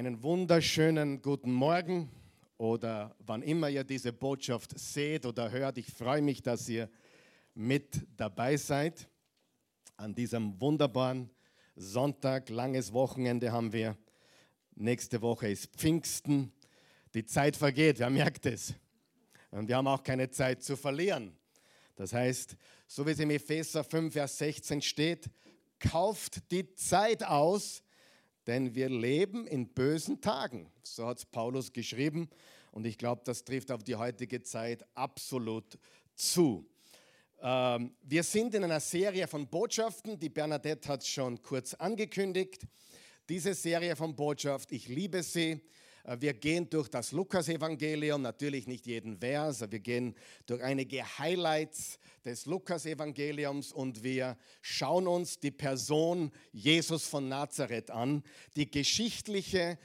Einen wunderschönen guten Morgen oder wann immer ihr diese Botschaft seht oder hört. Ich freue mich, dass ihr mit dabei seid. An diesem wunderbaren Sonntag, langes Wochenende haben wir. Nächste Woche ist Pfingsten. Die Zeit vergeht, wer merkt es? Und wir haben auch keine Zeit zu verlieren. Das heißt, so wie es im Epheser 5, Vers 16 steht, kauft die Zeit aus, denn wir leben in bösen Tagen. So hat es Paulus geschrieben und ich glaube, das trifft auf die heutige Zeit absolut zu. Ähm, wir sind in einer Serie von Botschaften, die Bernadette hat schon kurz angekündigt. Diese Serie von Botschaft, ich liebe sie. Äh, wir gehen durch das Lukas-Evangelium, natürlich nicht jeden Vers, wir gehen durch einige Highlights des Lukas-Evangeliums und wir schauen uns die Person Jesus von Nazareth an, die geschichtliche,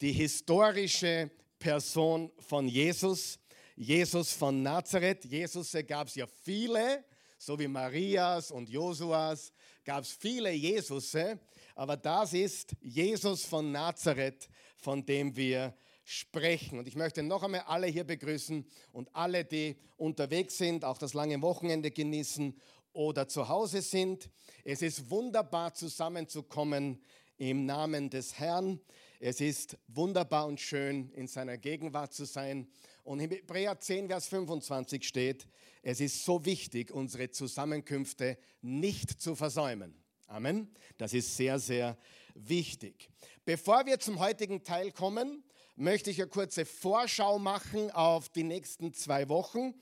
die historische Person von Jesus. Jesus von Nazareth. Jesus gab es ja viele, so wie Marias und Josuas, gab es viele Jesusse, aber das ist Jesus von Nazareth, von dem wir sprechen. Und ich möchte noch einmal alle hier begrüßen und alle, die unterwegs sind, auch das lange Wochenende genießen oder zu Hause sind. Es ist wunderbar zusammenzukommen im Namen des Herrn. Es ist wunderbar und schön, in seiner Gegenwart zu sein. Und in Hebräer 10, Vers 25 steht, es ist so wichtig, unsere Zusammenkünfte nicht zu versäumen. Amen. Das ist sehr, sehr wichtig. Bevor wir zum heutigen Teil kommen, möchte ich eine kurze Vorschau machen auf die nächsten zwei Wochen.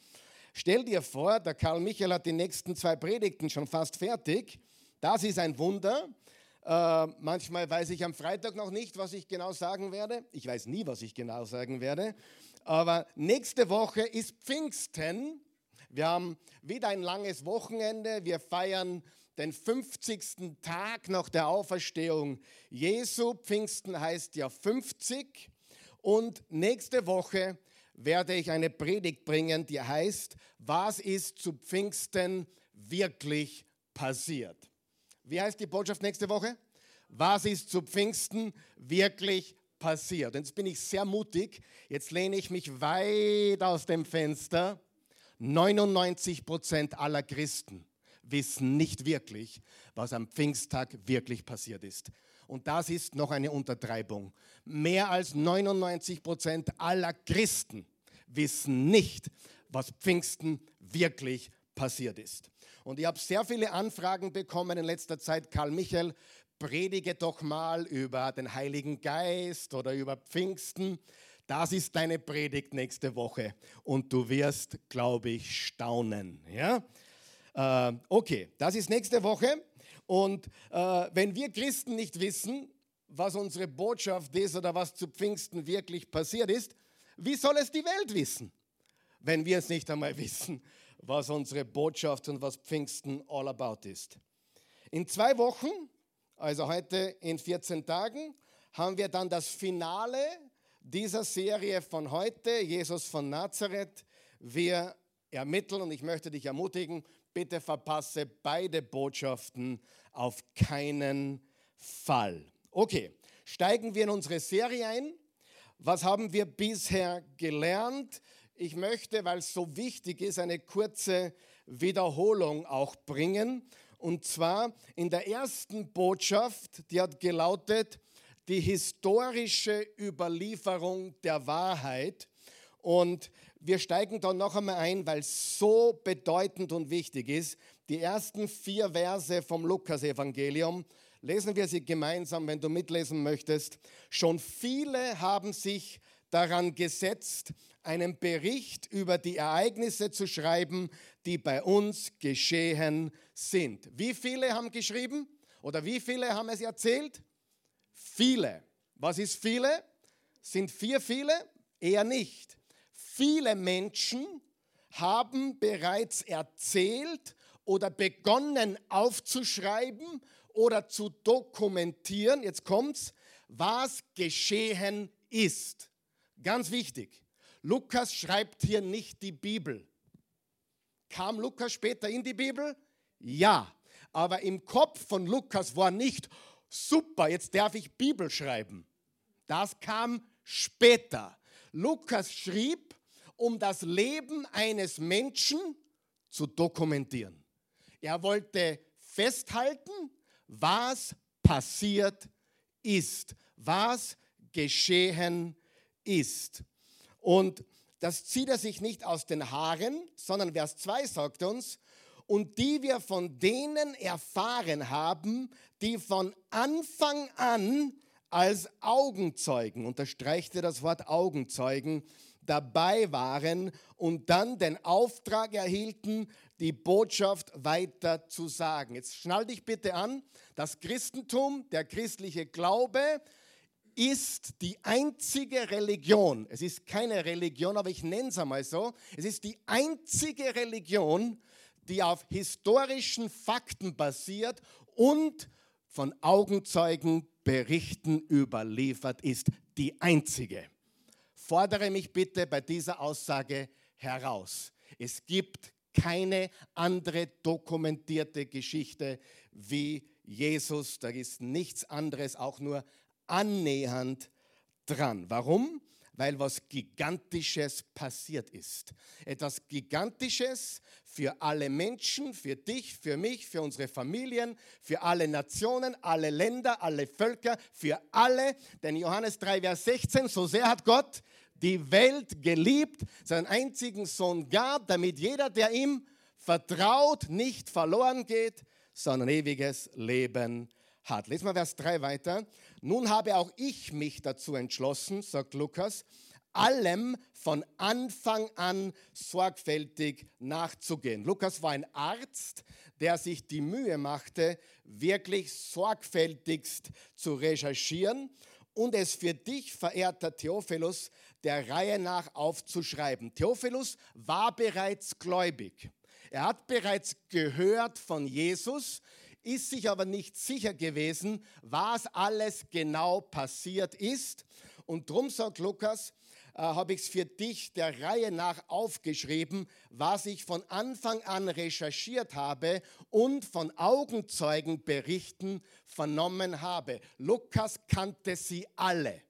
Stell dir vor, der Karl Michael hat die nächsten zwei Predigten schon fast fertig. Das ist ein Wunder. Äh, manchmal weiß ich am Freitag noch nicht, was ich genau sagen werde. Ich weiß nie, was ich genau sagen werde. Aber nächste Woche ist Pfingsten. Wir haben wieder ein langes Wochenende. Wir feiern den 50. Tag nach der Auferstehung Jesu. Pfingsten heißt ja 50. Und nächste Woche werde ich eine Predigt bringen, die heißt, was ist zu Pfingsten wirklich passiert? Wie heißt die Botschaft nächste Woche? Was ist zu Pfingsten wirklich passiert? Und jetzt bin ich sehr mutig. Jetzt lehne ich mich weit aus dem Fenster. 99 Prozent aller Christen wissen nicht wirklich, was am Pfingsttag wirklich passiert ist. Und das ist noch eine Untertreibung. Mehr als 99 Prozent aller Christen wissen nicht, was Pfingsten wirklich passiert ist. Und ich habe sehr viele Anfragen bekommen in letzter Zeit. Karl Michael, predige doch mal über den Heiligen Geist oder über Pfingsten. Das ist deine Predigt nächste Woche und du wirst, glaube ich, staunen. Ja? Äh, okay, das ist nächste Woche. Und äh, wenn wir Christen nicht wissen, was unsere Botschaft ist oder was zu Pfingsten wirklich passiert ist, wie soll es die Welt wissen, wenn wir es nicht einmal wissen, was unsere Botschaft und was Pfingsten all about ist? In zwei Wochen, also heute in 14 Tagen, haben wir dann das Finale dieser Serie von heute, Jesus von Nazareth. Wir ermitteln und ich möchte dich ermutigen, bitte verpasse beide Botschaften auf keinen Fall. Okay, steigen wir in unsere Serie ein. Was haben wir bisher gelernt? Ich möchte, weil es so wichtig ist, eine kurze Wiederholung auch bringen. Und zwar in der ersten Botschaft, die hat gelautet, die historische Überlieferung der Wahrheit. Und wir steigen da noch einmal ein, weil es so bedeutend und wichtig ist. Die ersten vier Verse vom Lukas-Evangelium, lesen wir sie gemeinsam, wenn du mitlesen möchtest. Schon viele haben sich daran gesetzt, einen Bericht über die Ereignisse zu schreiben, die bei uns geschehen sind. Wie viele haben geschrieben oder wie viele haben es erzählt? Viele. Was ist viele? Sind vier viele? Eher nicht. Viele Menschen haben bereits erzählt oder begonnen aufzuschreiben oder zu dokumentieren, jetzt kommt's, was geschehen ist. Ganz wichtig. Lukas schreibt hier nicht die Bibel. Kam Lukas später in die Bibel? Ja. Aber im Kopf von Lukas war nicht, super, jetzt darf ich Bibel schreiben. Das kam später. Lukas schrieb, um das Leben eines Menschen zu dokumentieren. Er wollte festhalten, was passiert ist, was geschehen ist. Und das zieht er sich nicht aus den Haaren, sondern Vers 2 sagt uns, und die wir von denen erfahren haben, die von Anfang an als Augenzeugen, unterstreicht er das Wort Augenzeugen, dabei waren und dann den Auftrag erhielten, die Botschaft weiter zu sagen. Jetzt schnall dich bitte an, das Christentum, der christliche Glaube ist die einzige Religion, es ist keine Religion, aber ich nenne es einmal so, es ist die einzige Religion, die auf historischen Fakten basiert und von Augenzeugen Berichten überliefert ist. Die einzige. Fordere mich bitte bei dieser Aussage heraus. Es gibt keine andere dokumentierte Geschichte wie Jesus. Da ist nichts anderes auch nur annähernd dran. Warum? weil was Gigantisches passiert ist. Etwas Gigantisches für alle Menschen, für dich, für mich, für unsere Familien, für alle Nationen, alle Länder, alle Völker, für alle. Denn Johannes 3, Vers 16, so sehr hat Gott die Welt geliebt, seinen einzigen Sohn gab, damit jeder, der ihm vertraut, nicht verloren geht, sondern ewiges Leben hat. Lesen wir Vers 3 weiter. Nun habe auch ich mich dazu entschlossen, sagt Lukas, allem von Anfang an sorgfältig nachzugehen. Lukas war ein Arzt, der sich die Mühe machte, wirklich sorgfältigst zu recherchieren und es für dich, verehrter Theophilus, der Reihe nach aufzuschreiben. Theophilus war bereits gläubig. Er hat bereits gehört von Jesus, ist sich aber nicht sicher gewesen, was alles genau passiert ist. Und darum sagt Lukas, äh, habe ich es für dich der Reihe nach aufgeschrieben, was ich von Anfang an recherchiert habe und von Augenzeugenberichten vernommen habe. Lukas kannte sie alle.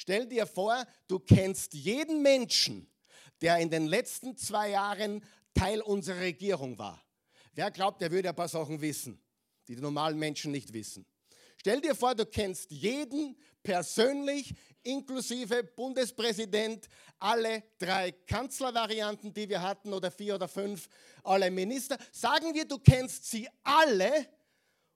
Stell dir vor, du kennst jeden Menschen, der in den letzten zwei Jahren Teil unserer Regierung war. Wer glaubt, er würde ein paar Sachen wissen? die die normalen Menschen nicht wissen. Stell dir vor, du kennst jeden persönlich, inklusive Bundespräsident, alle drei Kanzlervarianten, die wir hatten, oder vier oder fünf, alle Minister. Sagen wir, du kennst sie alle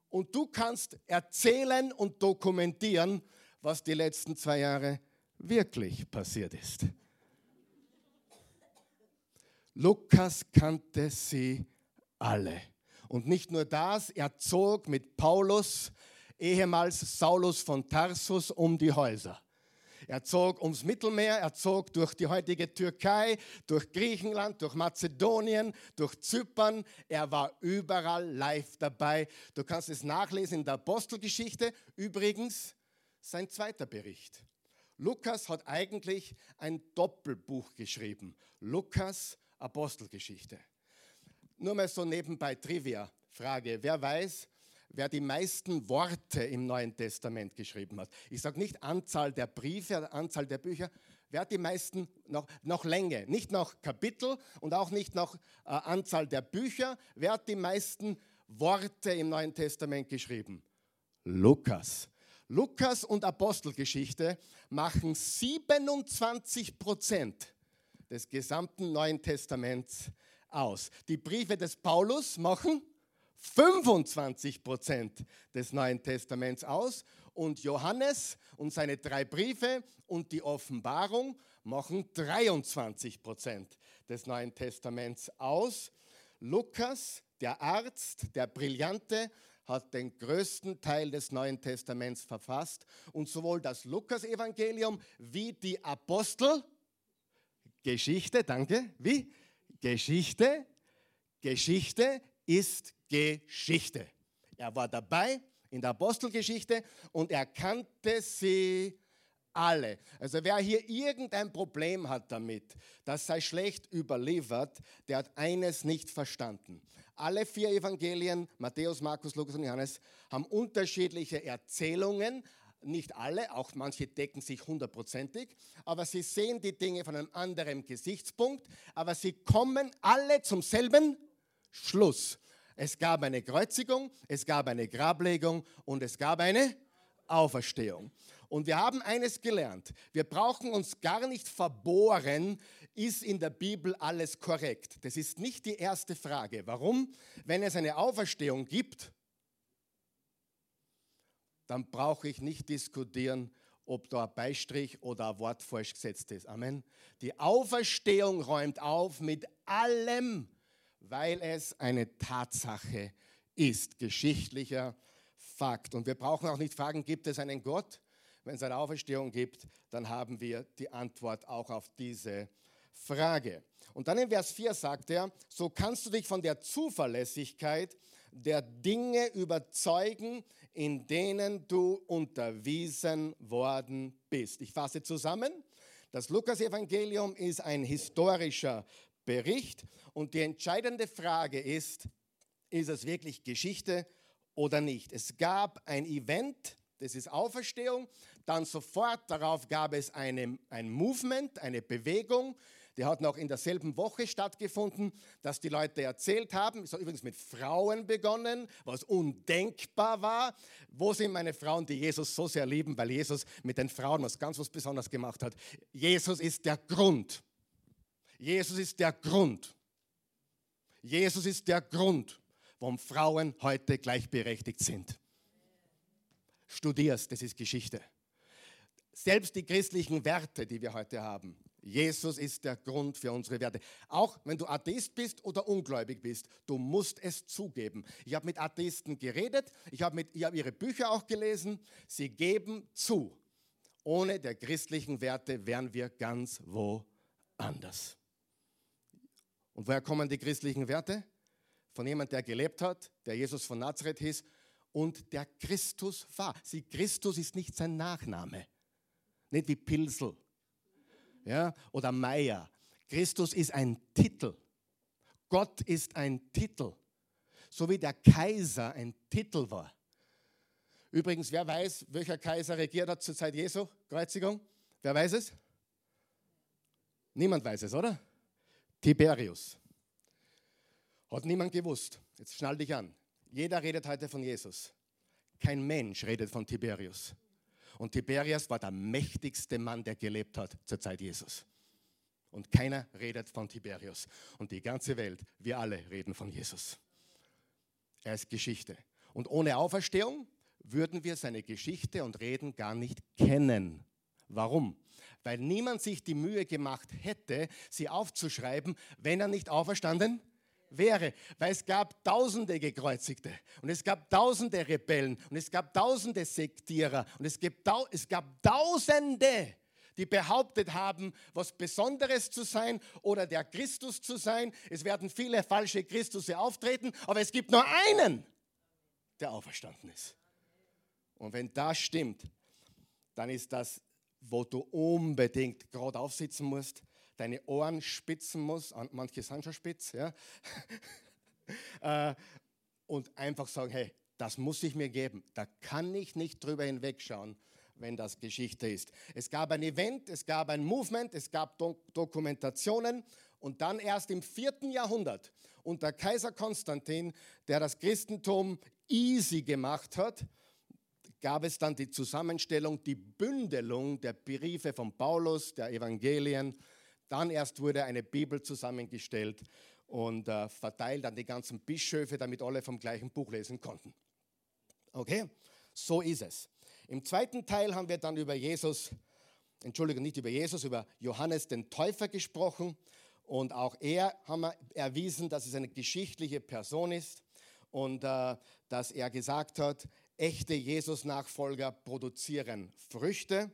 und du kannst erzählen und dokumentieren, was die letzten zwei Jahre wirklich passiert ist. Lukas kannte sie alle. Und nicht nur das, er zog mit Paulus, ehemals Saulus von Tarsus, um die Häuser. Er zog ums Mittelmeer, er zog durch die heutige Türkei, durch Griechenland, durch Mazedonien, durch Zypern. Er war überall live dabei. Du kannst es nachlesen in der Apostelgeschichte. Übrigens, sein zweiter Bericht. Lukas hat eigentlich ein Doppelbuch geschrieben. Lukas Apostelgeschichte. Nur mal so nebenbei Trivia. Frage, wer weiß, wer die meisten Worte im Neuen Testament geschrieben hat? Ich sage nicht Anzahl der Briefe, Anzahl der Bücher. Wer hat die meisten noch, noch Länge? Nicht nach Kapitel und auch nicht nach äh, Anzahl der Bücher. Wer hat die meisten Worte im Neuen Testament geschrieben? Lukas. Lukas und Apostelgeschichte machen 27 Prozent des gesamten Neuen Testaments aus. Die Briefe des Paulus machen 25 Prozent des Neuen Testaments aus und Johannes und seine drei Briefe und die Offenbarung machen 23 Prozent des Neuen Testaments aus. Lukas, der Arzt, der Brillante, hat den größten Teil des Neuen Testaments verfasst und sowohl das Lukas-Evangelium wie die Apostelgeschichte, danke, wie Geschichte, Geschichte ist Geschichte. Er war dabei in der Apostelgeschichte und er kannte sie alle. Also wer hier irgendein Problem hat damit, das sei schlecht überliefert, der hat eines nicht verstanden. Alle vier Evangelien, Matthäus, Markus, Lukas und Johannes, haben unterschiedliche Erzählungen, nicht alle, auch manche decken sich hundertprozentig, aber sie sehen die Dinge von einem anderen Gesichtspunkt, aber sie kommen alle zum selben Schluss. Es gab eine Kreuzigung, es gab eine Grablegung und es gab eine Auferstehung. Und wir haben eines gelernt. Wir brauchen uns gar nicht verbohren, ist in der Bibel alles korrekt. Das ist nicht die erste Frage. Warum? Wenn es eine Auferstehung gibt, dann brauche ich nicht diskutieren, ob da ein Beistrich oder ein Wort falsch gesetzt ist. Amen. Die Auferstehung räumt auf mit allem, weil es eine Tatsache ist, geschichtlicher Fakt. Und wir brauchen auch nicht fragen, gibt es einen Gott? Wenn es eine Auferstehung gibt, dann haben wir die Antwort auch auf diese Frage. Und dann in Vers 4 sagt er, so kannst du dich von der Zuverlässigkeit der Dinge überzeugen, in denen du unterwiesen worden bist. Ich fasse zusammen. Das Lukas-Evangelium ist ein historischer Bericht und die entscheidende Frage ist, ist es wirklich Geschichte oder nicht? Es gab ein Event, das ist Auferstehung, dann sofort darauf gab es eine, ein Movement, eine Bewegung, die hat noch in derselben Woche stattgefunden, dass die Leute erzählt haben. Es hat übrigens mit Frauen begonnen, was undenkbar war. Wo sind meine Frauen, die Jesus so sehr lieben, weil Jesus mit den Frauen was ganz was Besonderes gemacht hat? Jesus ist der Grund. Jesus ist der Grund. Jesus ist der Grund, warum Frauen heute gleichberechtigt sind. Studierst, das ist Geschichte. Selbst die christlichen Werte, die wir heute haben, Jesus ist der Grund für unsere Werte. Auch wenn du Atheist bist oder ungläubig bist, du musst es zugeben. Ich habe mit Atheisten geredet, ich habe hab ihre Bücher auch gelesen. Sie geben zu. Ohne der christlichen Werte wären wir ganz woanders. Und woher kommen die christlichen Werte? Von jemand, der gelebt hat, der Jesus von Nazareth hieß und der Christus war. Sie, Christus ist nicht sein Nachname. Nicht wie Pilsel ja, oder Meier. Christus ist ein Titel. Gott ist ein Titel. So wie der Kaiser ein Titel war. Übrigens, wer weiß, welcher Kaiser regiert hat zur Zeit Jesu Kreuzigung? Wer weiß es? Niemand weiß es, oder? Tiberius. Hat niemand gewusst. Jetzt schnall dich an. Jeder redet heute von Jesus. Kein Mensch redet von Tiberius. Und Tiberias war der mächtigste Mann, der gelebt hat zur Zeit Jesus. Und keiner redet von Tiberius. Und die ganze Welt, wir alle reden von Jesus. Er ist Geschichte. Und ohne Auferstehung würden wir seine Geschichte und Reden gar nicht kennen. Warum? Weil niemand sich die Mühe gemacht hätte, sie aufzuschreiben, wenn er nicht auferstanden wäre weil es gab tausende Gekreuzigte und es gab tausende Rebellen und es gab tausende Sektierer und es gab, es gab tausende, die behauptet haben, was Besonderes zu sein oder der Christus zu sein. Es werden viele falsche Christusse auftreten, aber es gibt nur einen, der auferstanden ist. Und wenn das stimmt, dann ist das, wo du unbedingt gerade aufsitzen musst, deine Ohren spitzen muss, manche sind schon spitz, ja, äh, und einfach sagen, hey, das muss ich mir geben. Da kann ich nicht drüber hinwegschauen, wenn das Geschichte ist. Es gab ein Event, es gab ein Movement, es gab Dokumentationen und dann erst im vierten Jahrhundert unter Kaiser Konstantin, der das Christentum easy gemacht hat, gab es dann die Zusammenstellung, die Bündelung der Briefe von Paulus, der Evangelien dann erst wurde eine Bibel zusammengestellt und äh, verteilt an die ganzen Bischöfe, damit alle vom gleichen Buch lesen konnten. Okay, so ist es. Im zweiten Teil haben wir dann über Jesus, Entschuldigung, nicht über Jesus, über Johannes den Täufer gesprochen. Und auch er haben wir erwiesen, dass es eine geschichtliche Person ist und äh, dass er gesagt hat, echte Jesus-Nachfolger produzieren Früchte.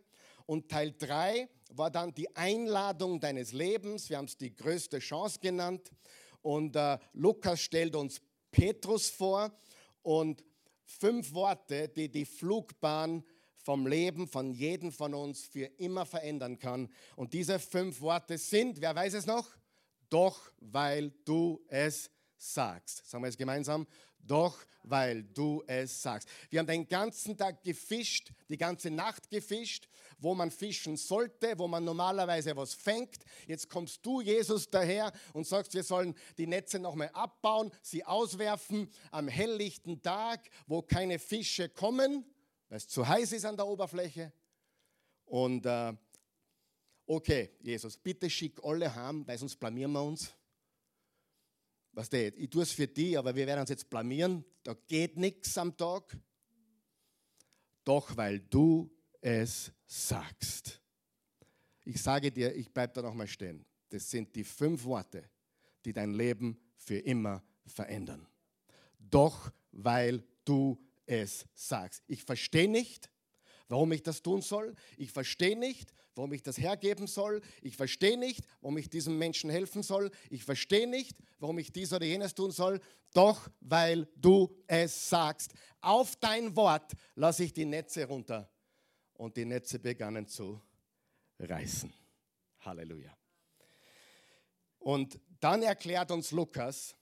Und Teil 3 war dann die Einladung deines Lebens. Wir haben es die größte Chance genannt. Und äh, Lukas stellt uns Petrus vor und fünf Worte, die die Flugbahn vom Leben von jedem von uns für immer verändern kann. Und diese fünf Worte sind, wer weiß es noch? Doch weil du es sagst. Sagen wir es gemeinsam. Doch, weil du es sagst. Wir haben den ganzen Tag gefischt, die ganze Nacht gefischt, wo man fischen sollte, wo man normalerweise was fängt. Jetzt kommst du, Jesus, daher und sagst, wir sollen die Netze nochmal abbauen, sie auswerfen am helllichten Tag, wo keine Fische kommen, weil es zu heiß ist an der Oberfläche. Und äh, okay, Jesus, bitte schick alle heim, weil sonst blamieren wir uns. Was du, ich tue es für die, aber wir werden uns jetzt blamieren. Da geht nichts am Tag. Doch weil du es sagst. Ich sage dir, ich bleibe da nochmal stehen. Das sind die fünf Worte, die dein Leben für immer verändern. Doch weil du es sagst. Ich verstehe nicht, warum ich das tun soll. Ich verstehe nicht, warum ich das hergeben soll. Ich verstehe nicht, warum ich diesem Menschen helfen soll. Ich verstehe nicht, warum ich dies oder jenes tun soll. Doch weil du es sagst. Auf dein Wort lasse ich die Netze runter. Und die Netze begannen zu reißen. Halleluja. Und dann erklärt uns Lukas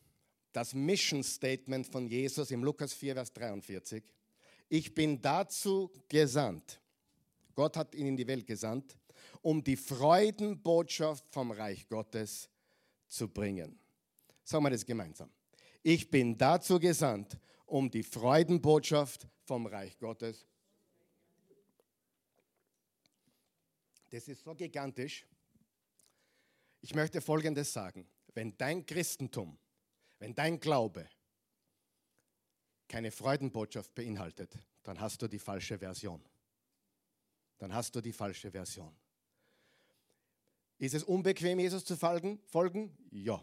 das Mission Statement von Jesus im Lukas 4, Vers 43 ich bin dazu gesandt. Gott hat ihn in die Welt gesandt, um die Freudenbotschaft vom Reich Gottes zu bringen. Sagen wir das gemeinsam. Ich bin dazu gesandt, um die Freudenbotschaft vom Reich Gottes. Das ist so gigantisch. Ich möchte Folgendes sagen. Wenn dein Christentum, wenn dein Glaube keine Freudenbotschaft beinhaltet, dann hast du die falsche Version. Dann hast du die falsche Version. Ist es unbequem, Jesus zu folgen? Ja.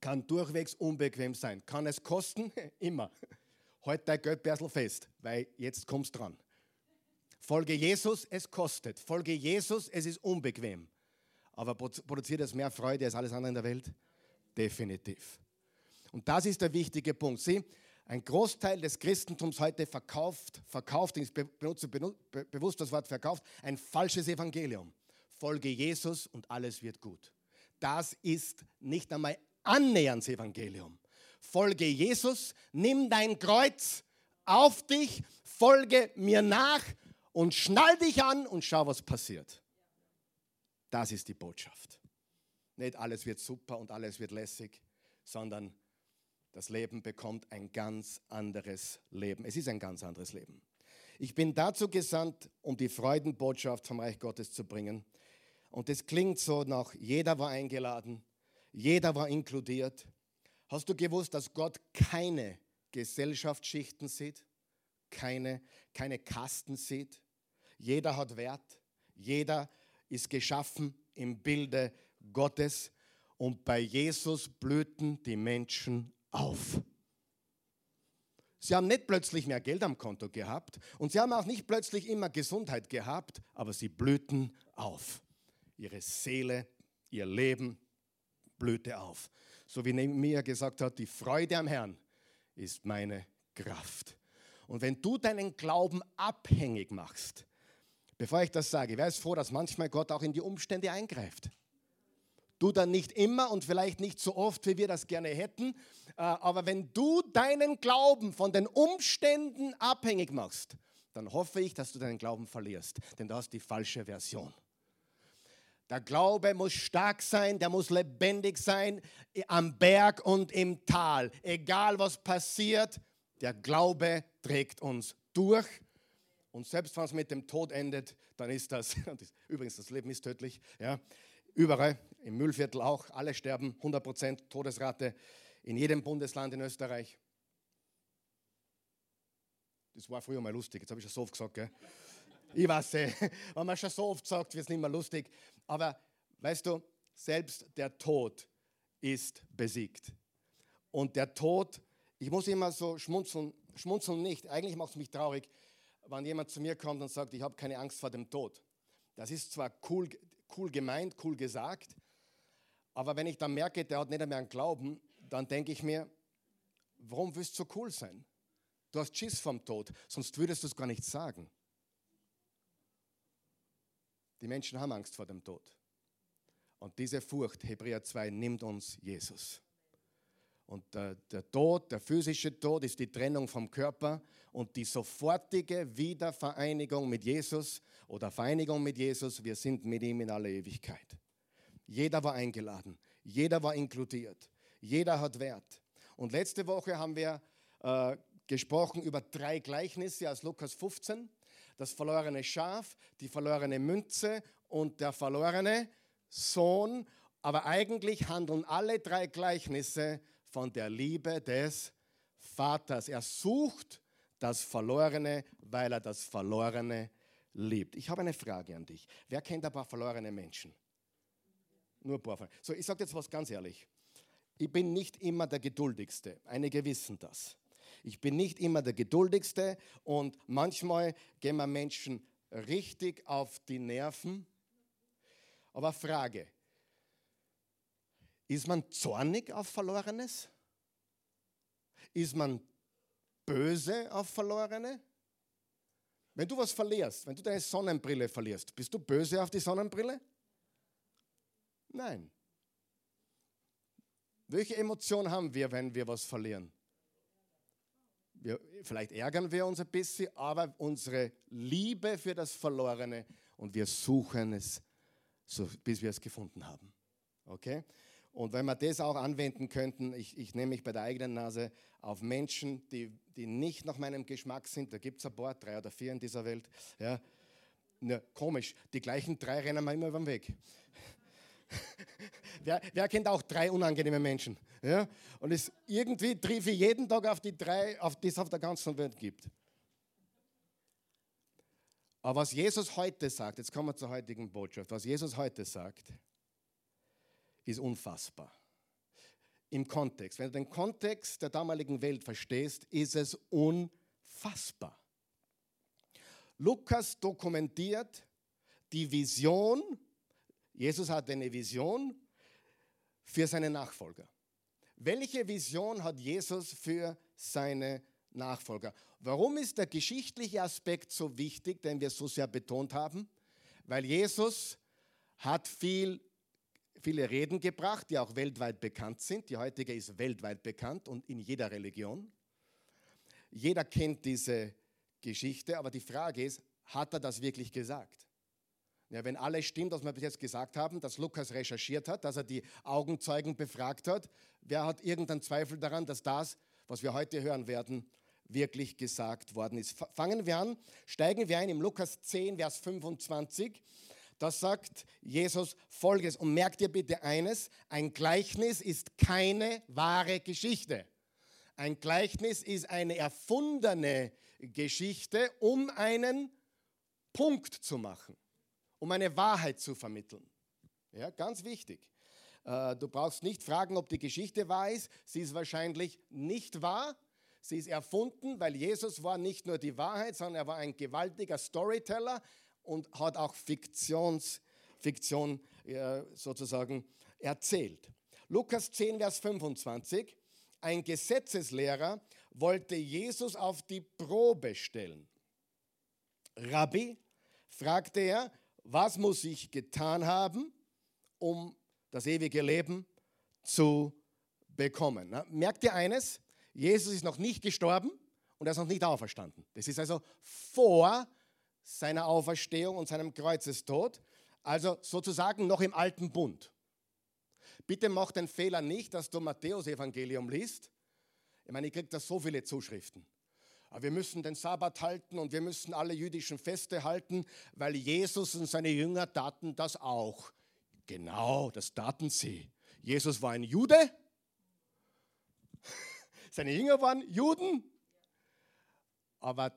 Kann durchwegs unbequem sein. Kann es kosten? Immer. Halt dein Geldbörsel fest, weil jetzt kommst dran. Folge Jesus, es kostet. Folge Jesus, es ist unbequem. Aber produziert es mehr Freude als alles andere in der Welt? Definitiv. Und das ist der wichtige Punkt. Sieh, ein Großteil des Christentums heute verkauft, verkauft, ich benutze bewusst das Wort verkauft, ein falsches Evangelium. Folge Jesus und alles wird gut. Das ist nicht einmal annähernd das Evangelium. Folge Jesus, nimm dein Kreuz auf dich, folge mir nach und schnall dich an und schau, was passiert. Das ist die Botschaft. Nicht alles wird super und alles wird lässig, sondern das Leben bekommt ein ganz anderes Leben. Es ist ein ganz anderes Leben. Ich bin dazu gesandt, um die Freudenbotschaft vom Reich Gottes zu bringen. Und es klingt so nach, jeder war eingeladen, jeder war inkludiert. Hast du gewusst, dass Gott keine Gesellschaftsschichten sieht, keine, keine Kasten sieht? Jeder hat Wert, jeder ist geschaffen im Bilde Gottes. Und bei Jesus blühten die Menschen auf. Sie haben nicht plötzlich mehr Geld am Konto gehabt und sie haben auch nicht plötzlich immer Gesundheit gehabt, aber sie blühten auf. Ihre Seele, ihr Leben blühte auf. So wie Nehemiah gesagt hat, die Freude am Herrn ist meine Kraft. Und wenn du deinen Glauben abhängig machst, bevor ich das sage, wäre es froh, dass manchmal Gott auch in die Umstände eingreift. Du dann nicht immer und vielleicht nicht so oft, wie wir das gerne hätten. Äh, aber wenn du deinen Glauben von den Umständen abhängig machst, dann hoffe ich, dass du deinen Glauben verlierst. Denn du hast die falsche Version. Der Glaube muss stark sein, der muss lebendig sein, am Berg und im Tal. Egal was passiert, der Glaube trägt uns durch. Und selbst wenn es mit dem Tod endet, dann ist das, übrigens, das Leben ist tödlich, ja, Überall, im Müllviertel auch, alle sterben, 100% Todesrate in jedem Bundesland in Österreich. Das war früher mal lustig, jetzt habe ich schon so oft gesagt. Gell? Ich weiß, äh, wenn man schon so oft sagt, wird es nicht mehr lustig. Aber weißt du, selbst der Tod ist besiegt. Und der Tod, ich muss immer so schmunzeln, schmunzeln nicht. Eigentlich macht es mich traurig, wenn jemand zu mir kommt und sagt, ich habe keine Angst vor dem Tod. Das ist zwar cool, cool gemeint, cool gesagt. Aber wenn ich dann merke, der hat nicht mehr einen Glauben, dann denke ich mir, warum willst du so cool sein? Du hast Schiss vom Tod, sonst würdest du es gar nicht sagen. Die Menschen haben Angst vor dem Tod. Und diese Furcht, Hebräer 2, nimmt uns Jesus. Und der, der, Tod, der physische Tod ist die Trennung vom Körper und die sofortige Wiedervereinigung mit Jesus oder Vereinigung mit Jesus, wir sind mit ihm in aller Ewigkeit. Jeder war eingeladen, jeder war inkludiert, jeder hat Wert. Und letzte Woche haben wir äh, gesprochen über drei Gleichnisse aus Lukas 15. Das verlorene Schaf, die verlorene Münze und der verlorene Sohn. Aber eigentlich handeln alle drei Gleichnisse von der Liebe des Vaters. Er sucht das Verlorene, weil er das Verlorene liebt. Ich habe eine Frage an dich. Wer kennt ein paar verlorene Menschen? Nur ein paar. So, ich sage jetzt was ganz ehrlich. Ich bin nicht immer der Geduldigste. Einige wissen das. Ich bin nicht immer der Geduldigste und manchmal gehen wir Menschen richtig auf die Nerven. Aber Frage, ist man zornig auf Verlorenes? Ist man böse auf Verlorene? Wenn du was verlierst, wenn du deine Sonnenbrille verlierst, bist du böse auf die Sonnenbrille? Nein. Welche Emotion haben wir, wenn wir was verlieren? Wir, vielleicht ärgern wir uns ein bisschen, aber unsere Liebe für das Verlorene und wir suchen es, so, bis wir es gefunden haben. Okay? Und wenn wir das auch anwenden könnten, ich, ich nehme mich bei der eigenen Nase auf Menschen, die, die nicht nach meinem Geschmack sind, da gibt es ein paar, drei oder vier in dieser Welt. Ja. Na, komisch, die gleichen drei rennen wir immer über den Weg. wer, wer, kennt auch drei unangenehme Menschen? Ja? Und es, irgendwie treffe ich jeden Tag auf die drei, auf die es auf der ganzen Welt gibt. Aber was Jesus heute sagt, jetzt kommen wir zur heutigen Botschaft, was Jesus heute sagt, ist unfassbar. Im Kontext. Wenn du den Kontext der damaligen Welt verstehst, ist es unfassbar. Lukas dokumentiert die Vision, Jesus hatte eine Vision für seine Nachfolger. Welche Vision hat Jesus für seine Nachfolger? Warum ist der geschichtliche Aspekt so wichtig, den wir so sehr betont haben? Weil Jesus hat viel viele Reden gebracht, die auch weltweit bekannt sind. Die heutige ist weltweit bekannt und in jeder Religion. Jeder kennt diese Geschichte, aber die Frage ist, hat er das wirklich gesagt? Ja, wenn alles stimmt, was wir bis jetzt gesagt haben, dass Lukas recherchiert hat, dass er die Augenzeugen befragt hat, wer hat irgendeinen Zweifel daran, dass das, was wir heute hören werden, wirklich gesagt worden ist? Fangen wir an, steigen wir ein im Lukas 10, Vers 25. Da sagt Jesus folgendes. Und merkt ihr bitte eines, ein Gleichnis ist keine wahre Geschichte. Ein Gleichnis ist eine erfundene Geschichte, um einen Punkt zu machen, um eine Wahrheit zu vermitteln. Ja, ganz wichtig. Äh, du brauchst nicht fragen, ob die Geschichte wahr ist. Sie ist wahrscheinlich nicht wahr. Sie ist erfunden, weil Jesus war nicht nur die Wahrheit, sondern er war ein gewaltiger Storyteller, und hat auch Fiktions, Fiktion äh, sozusagen erzählt. Lukas 10, Vers 25. Ein Gesetzeslehrer wollte Jesus auf die Probe stellen. Rabbi, fragte er, was muss ich getan haben, um das ewige Leben zu bekommen? Na, merkt ihr eines? Jesus ist noch nicht gestorben und er ist noch nicht auferstanden. Das ist also vor seiner Auferstehung und seinem Kreuzestod, also sozusagen noch im alten Bund. Bitte mach den Fehler nicht, dass du Matthäus-Evangelium liest. Ich meine, ich kriege da so viele Zuschriften. Aber wir müssen den Sabbat halten und wir müssen alle jüdischen Feste halten, weil Jesus und seine Jünger taten das auch. Genau, das taten sie. Jesus war ein Jude, seine Jünger waren Juden, aber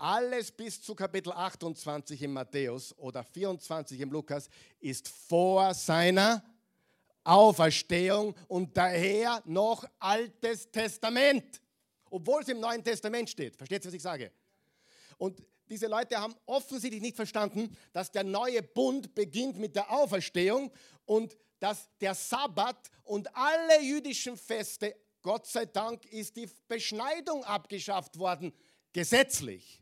alles bis zu Kapitel 28 im Matthäus oder 24 im Lukas ist vor seiner Auferstehung und daher noch Altes Testament, obwohl es im Neuen Testament steht. Versteht ihr, was ich sage? Und diese Leute haben offensichtlich nicht verstanden, dass der neue Bund beginnt mit der Auferstehung und dass der Sabbat und alle jüdischen Feste, Gott sei Dank, ist die Beschneidung abgeschafft worden, gesetzlich.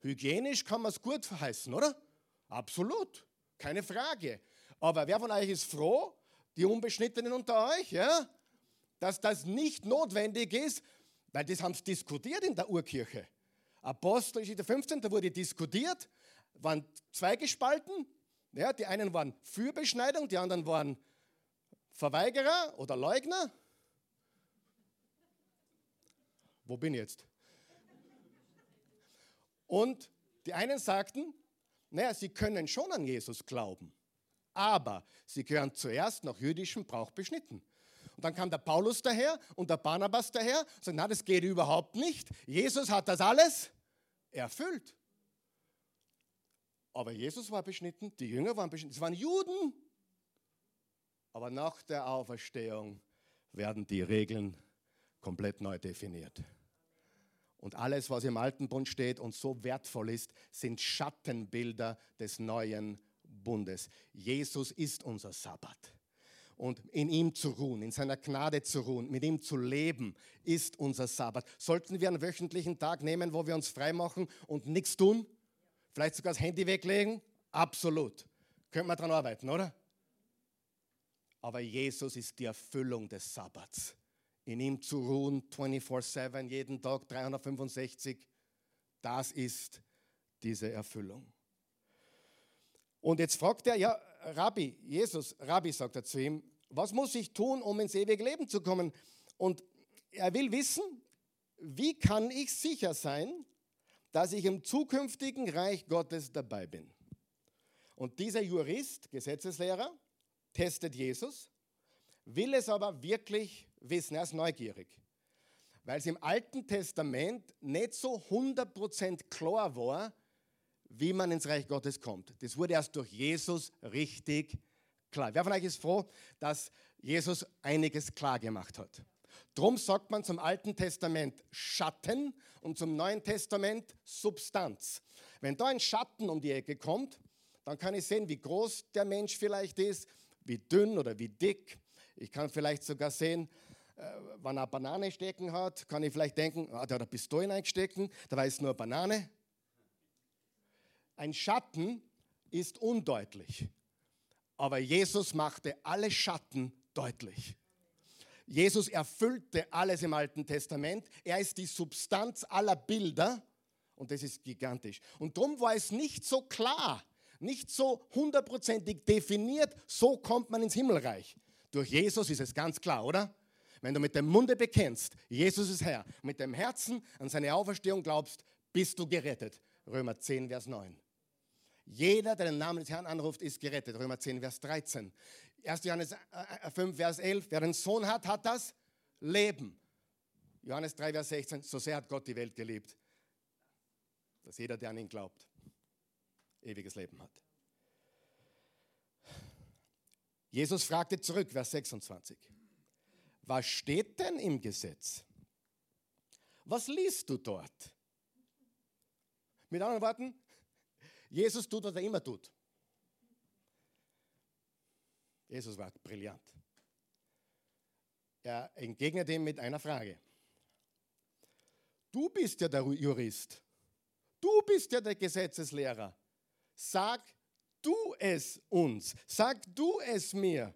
Hygienisch kann man es gut verheißen, oder? Absolut, keine Frage. Aber wer von euch ist froh? Die Unbeschnittenen unter euch, ja? dass das nicht notwendig ist, weil das haben sie diskutiert in der Urkirche. Apostelgeschichte 15, da wurde diskutiert, waren zwei gespalten. Ja, die einen waren für Beschneidung, die anderen waren Verweigerer oder Leugner. Wo bin ich jetzt? Und die einen sagten, naja, sie können schon an Jesus glauben, aber sie gehören zuerst nach jüdischem Brauch beschnitten. Und dann kam der Paulus daher und der Barnabas daher und sagten, na, das geht überhaupt nicht. Jesus hat das alles erfüllt. Aber Jesus war beschnitten, die Jünger waren beschnitten, es waren Juden. Aber nach der Auferstehung werden die Regeln komplett neu definiert. Und alles, was im Alten Bund steht und so wertvoll ist, sind Schattenbilder des neuen Bundes. Jesus ist unser Sabbat. Und in ihm zu ruhen, in seiner Gnade zu ruhen, mit ihm zu leben, ist unser Sabbat. Sollten wir einen wöchentlichen Tag nehmen, wo wir uns frei machen und nichts tun? Vielleicht sogar das Handy weglegen? Absolut. Könnte man daran arbeiten, oder? Aber Jesus ist die Erfüllung des Sabbats in ihm zu ruhen, 24-7, jeden Tag, 365, das ist diese Erfüllung. Und jetzt fragt er, ja, Rabbi, Jesus, Rabbi, sagt er zu ihm, was muss ich tun, um ins ewige Leben zu kommen? Und er will wissen, wie kann ich sicher sein, dass ich im zukünftigen Reich Gottes dabei bin? Und dieser Jurist, Gesetzeslehrer, testet Jesus, will es aber wirklich wissen, er ist neugierig. Weil es im Alten Testament nicht so 100% klar war, wie man ins Reich Gottes kommt. Das wurde erst durch Jesus richtig klar. Wer von euch ist froh, dass Jesus einiges klar gemacht hat? Drum sagt man zum Alten Testament Schatten und zum Neuen Testament Substanz. Wenn da ein Schatten um die Ecke kommt, dann kann ich sehen, wie groß der Mensch vielleicht ist, wie dünn oder wie dick. Ich kann vielleicht sogar sehen, wenn er eine Banane stecken hat, kann ich vielleicht denken, ah, der hat eine Pistole eingestecken, da war es nur eine Banane. Ein Schatten ist undeutlich, aber Jesus machte alle Schatten deutlich. Jesus erfüllte alles im Alten Testament. Er ist die Substanz aller Bilder und das ist gigantisch. Und darum war es nicht so klar, nicht so hundertprozentig definiert, so kommt man ins Himmelreich. Durch Jesus ist es ganz klar, oder? Wenn du mit dem Munde bekennst, Jesus ist Herr, mit dem Herzen an seine Auferstehung glaubst, bist du gerettet. Römer 10, Vers 9. Jeder, der den Namen des Herrn anruft, ist gerettet. Römer 10, Vers 13. 1. Johannes 5, äh, äh, Vers 11. Wer einen Sohn hat, hat das Leben. Johannes 3, Vers 16. So sehr hat Gott die Welt geliebt, dass jeder, der an ihn glaubt, ewiges Leben hat. Jesus fragte zurück, Vers 26 was steht denn im Gesetz? Was liest du dort? Mit anderen Worten, Jesus tut, was er immer tut. Jesus war brillant. Er entgegnet ihm mit einer Frage. Du bist ja der Jurist. Du bist ja der Gesetzeslehrer. Sag du es uns. Sag du es mir.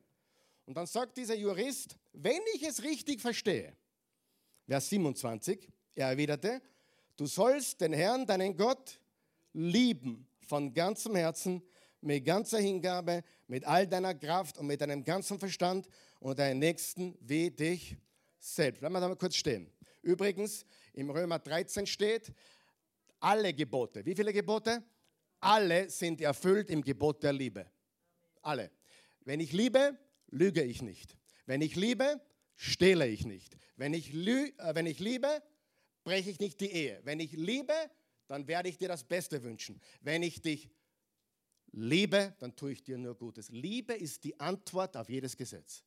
Und dann sagt dieser Jurist, wenn ich es richtig verstehe, Vers 27, er erwiderte, du sollst den Herrn, deinen Gott, lieben von ganzem Herzen, mit ganzer Hingabe, mit all deiner Kraft und mit deinem ganzen Verstand und deinen Nächsten wie dich selbst. Bleiben wir da mal kurz stehen. Übrigens, im Römer 13 steht, alle Gebote. Wie viele Gebote? Alle sind erfüllt im Gebot der Liebe. Alle. Wenn ich liebe, lüge ich nicht. Wenn ich liebe, stehle ich nicht. Wenn ich, lü äh, wenn ich liebe, breche ich nicht die Ehe. Wenn ich liebe, dann werde ich dir das Beste wünschen. Wenn ich dich liebe, dann tue ich dir nur Gutes. Liebe ist die Antwort auf jedes Gesetz.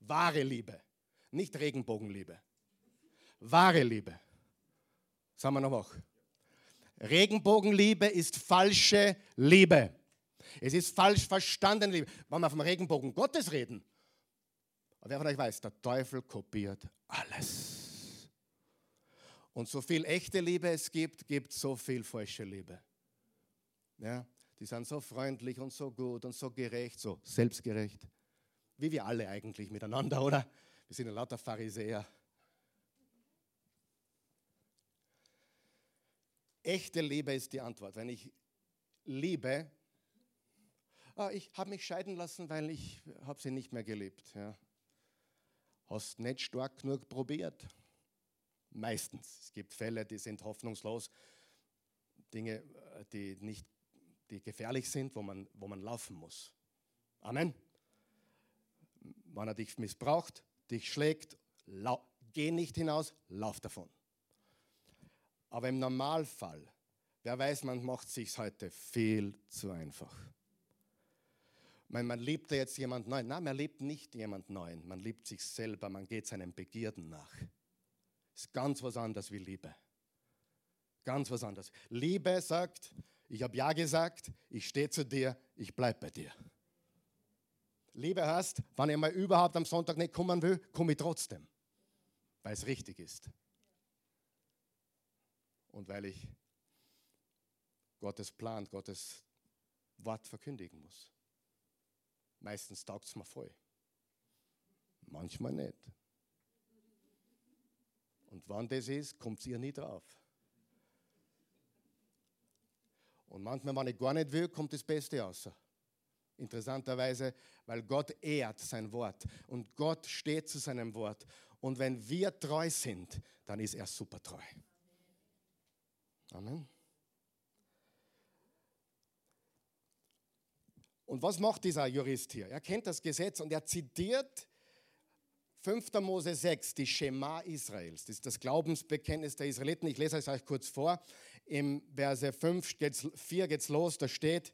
Wahre Liebe, nicht Regenbogenliebe. Wahre Liebe. Sagen wir noch wach. Regenbogenliebe ist falsche Liebe. Es ist falsch verstandene Liebe. Wenn wir vom Regenbogen Gottes reden, aber wer von euch weiß, der Teufel kopiert alles. Und so viel echte Liebe es gibt, gibt so viel falsche Liebe. Ja, die sind so freundlich und so gut und so gerecht, so selbstgerecht. Wie wir alle eigentlich miteinander, oder? Wir sind ja lauter Pharisäer. Echte Liebe ist die Antwort. Wenn ich liebe, ah, ich habe mich scheiden lassen, weil ich habe sie nicht mehr geliebt. Ja. Hast nicht stark genug probiert. Meistens. Es gibt Fälle, die sind hoffnungslos. Dinge, die, nicht, die gefährlich sind, wo man, wo man laufen muss. Amen. Wenn er dich missbraucht, dich schlägt, geh nicht hinaus, lauf davon. Aber im Normalfall, wer weiß, man macht sich heute viel zu einfach. Man, man liebt jetzt jemand Neuen. Nein, man liebt nicht jemand Neuen. Man liebt sich selber, man geht seinen Begierden nach. Ist ganz was anderes wie Liebe. Ganz was anderes. Liebe sagt, ich habe Ja gesagt, ich stehe zu dir, ich bleibe bei dir. Liebe heißt, wenn ich mal überhaupt am Sonntag nicht kommen will, komme ich trotzdem, weil es richtig ist und weil ich Gottes Plan, Gottes Wort verkündigen muss. Meistens taugt es mir voll. Manchmal nicht. Und wann das ist, kommt ihr nie drauf. Und manchmal, wenn ich gar nicht will, kommt das Beste außer. Interessanterweise, weil Gott ehrt sein Wort und Gott steht zu seinem Wort. Und wenn wir treu sind, dann ist er super treu. Amen. Und was macht dieser Jurist hier? Er kennt das Gesetz und er zitiert 5. Mose 6, die Schema Israels. Das ist das Glaubensbekenntnis der Israeliten. Ich lese es euch kurz vor. Im Verse 5 geht's, 4 geht es los, da steht,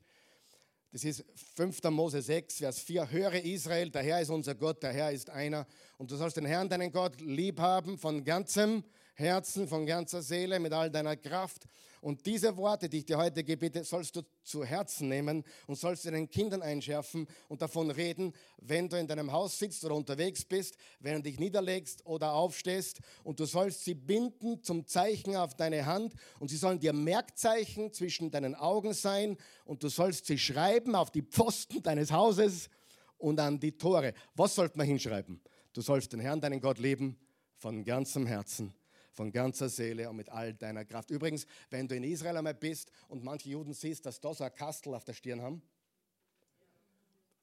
das ist 5. Mose 6, Vers 4. Höre Israel, der Herr ist unser Gott, der Herr ist einer. Und du sollst den Herrn, deinen Gott, lieb haben von ganzem Herzen, von ganzer Seele, mit all deiner Kraft. Und diese Worte, die ich dir heute gebete, sollst du zu Herzen nehmen und sollst deinen Kindern einschärfen und davon reden, wenn du in deinem Haus sitzt oder unterwegs bist, wenn du dich niederlegst oder aufstehst. Und du sollst sie binden zum Zeichen auf deine Hand und sie sollen dir Merkzeichen zwischen deinen Augen sein und du sollst sie schreiben auf die Pfosten deines Hauses und an die Tore. Was sollte man hinschreiben? Du sollst den Herrn, deinen Gott, lieben von ganzem Herzen von ganzer Seele und mit all deiner Kraft. Übrigens, wenn du in Israel einmal bist und manche Juden siehst, dass da so ein Kastel auf der Stirn haben,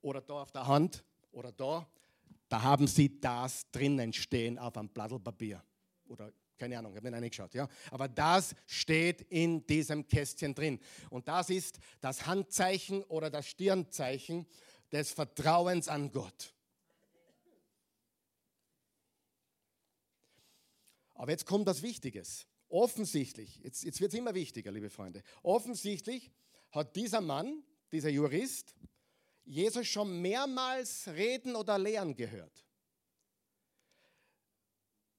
oder da auf der Hand, oder da, da haben sie das drinnen stehen auf einem Blatt Papier. Oder keine Ahnung, ich habe nicht reingeschaut, ja. Aber das steht in diesem Kästchen drin. Und das ist das Handzeichen oder das Stirnzeichen des Vertrauens an Gott. Aber jetzt kommt das Wichtiges. Offensichtlich, jetzt, jetzt wird es immer wichtiger, liebe Freunde. Offensichtlich hat dieser Mann, dieser Jurist, Jesus schon mehrmals reden oder lehren gehört.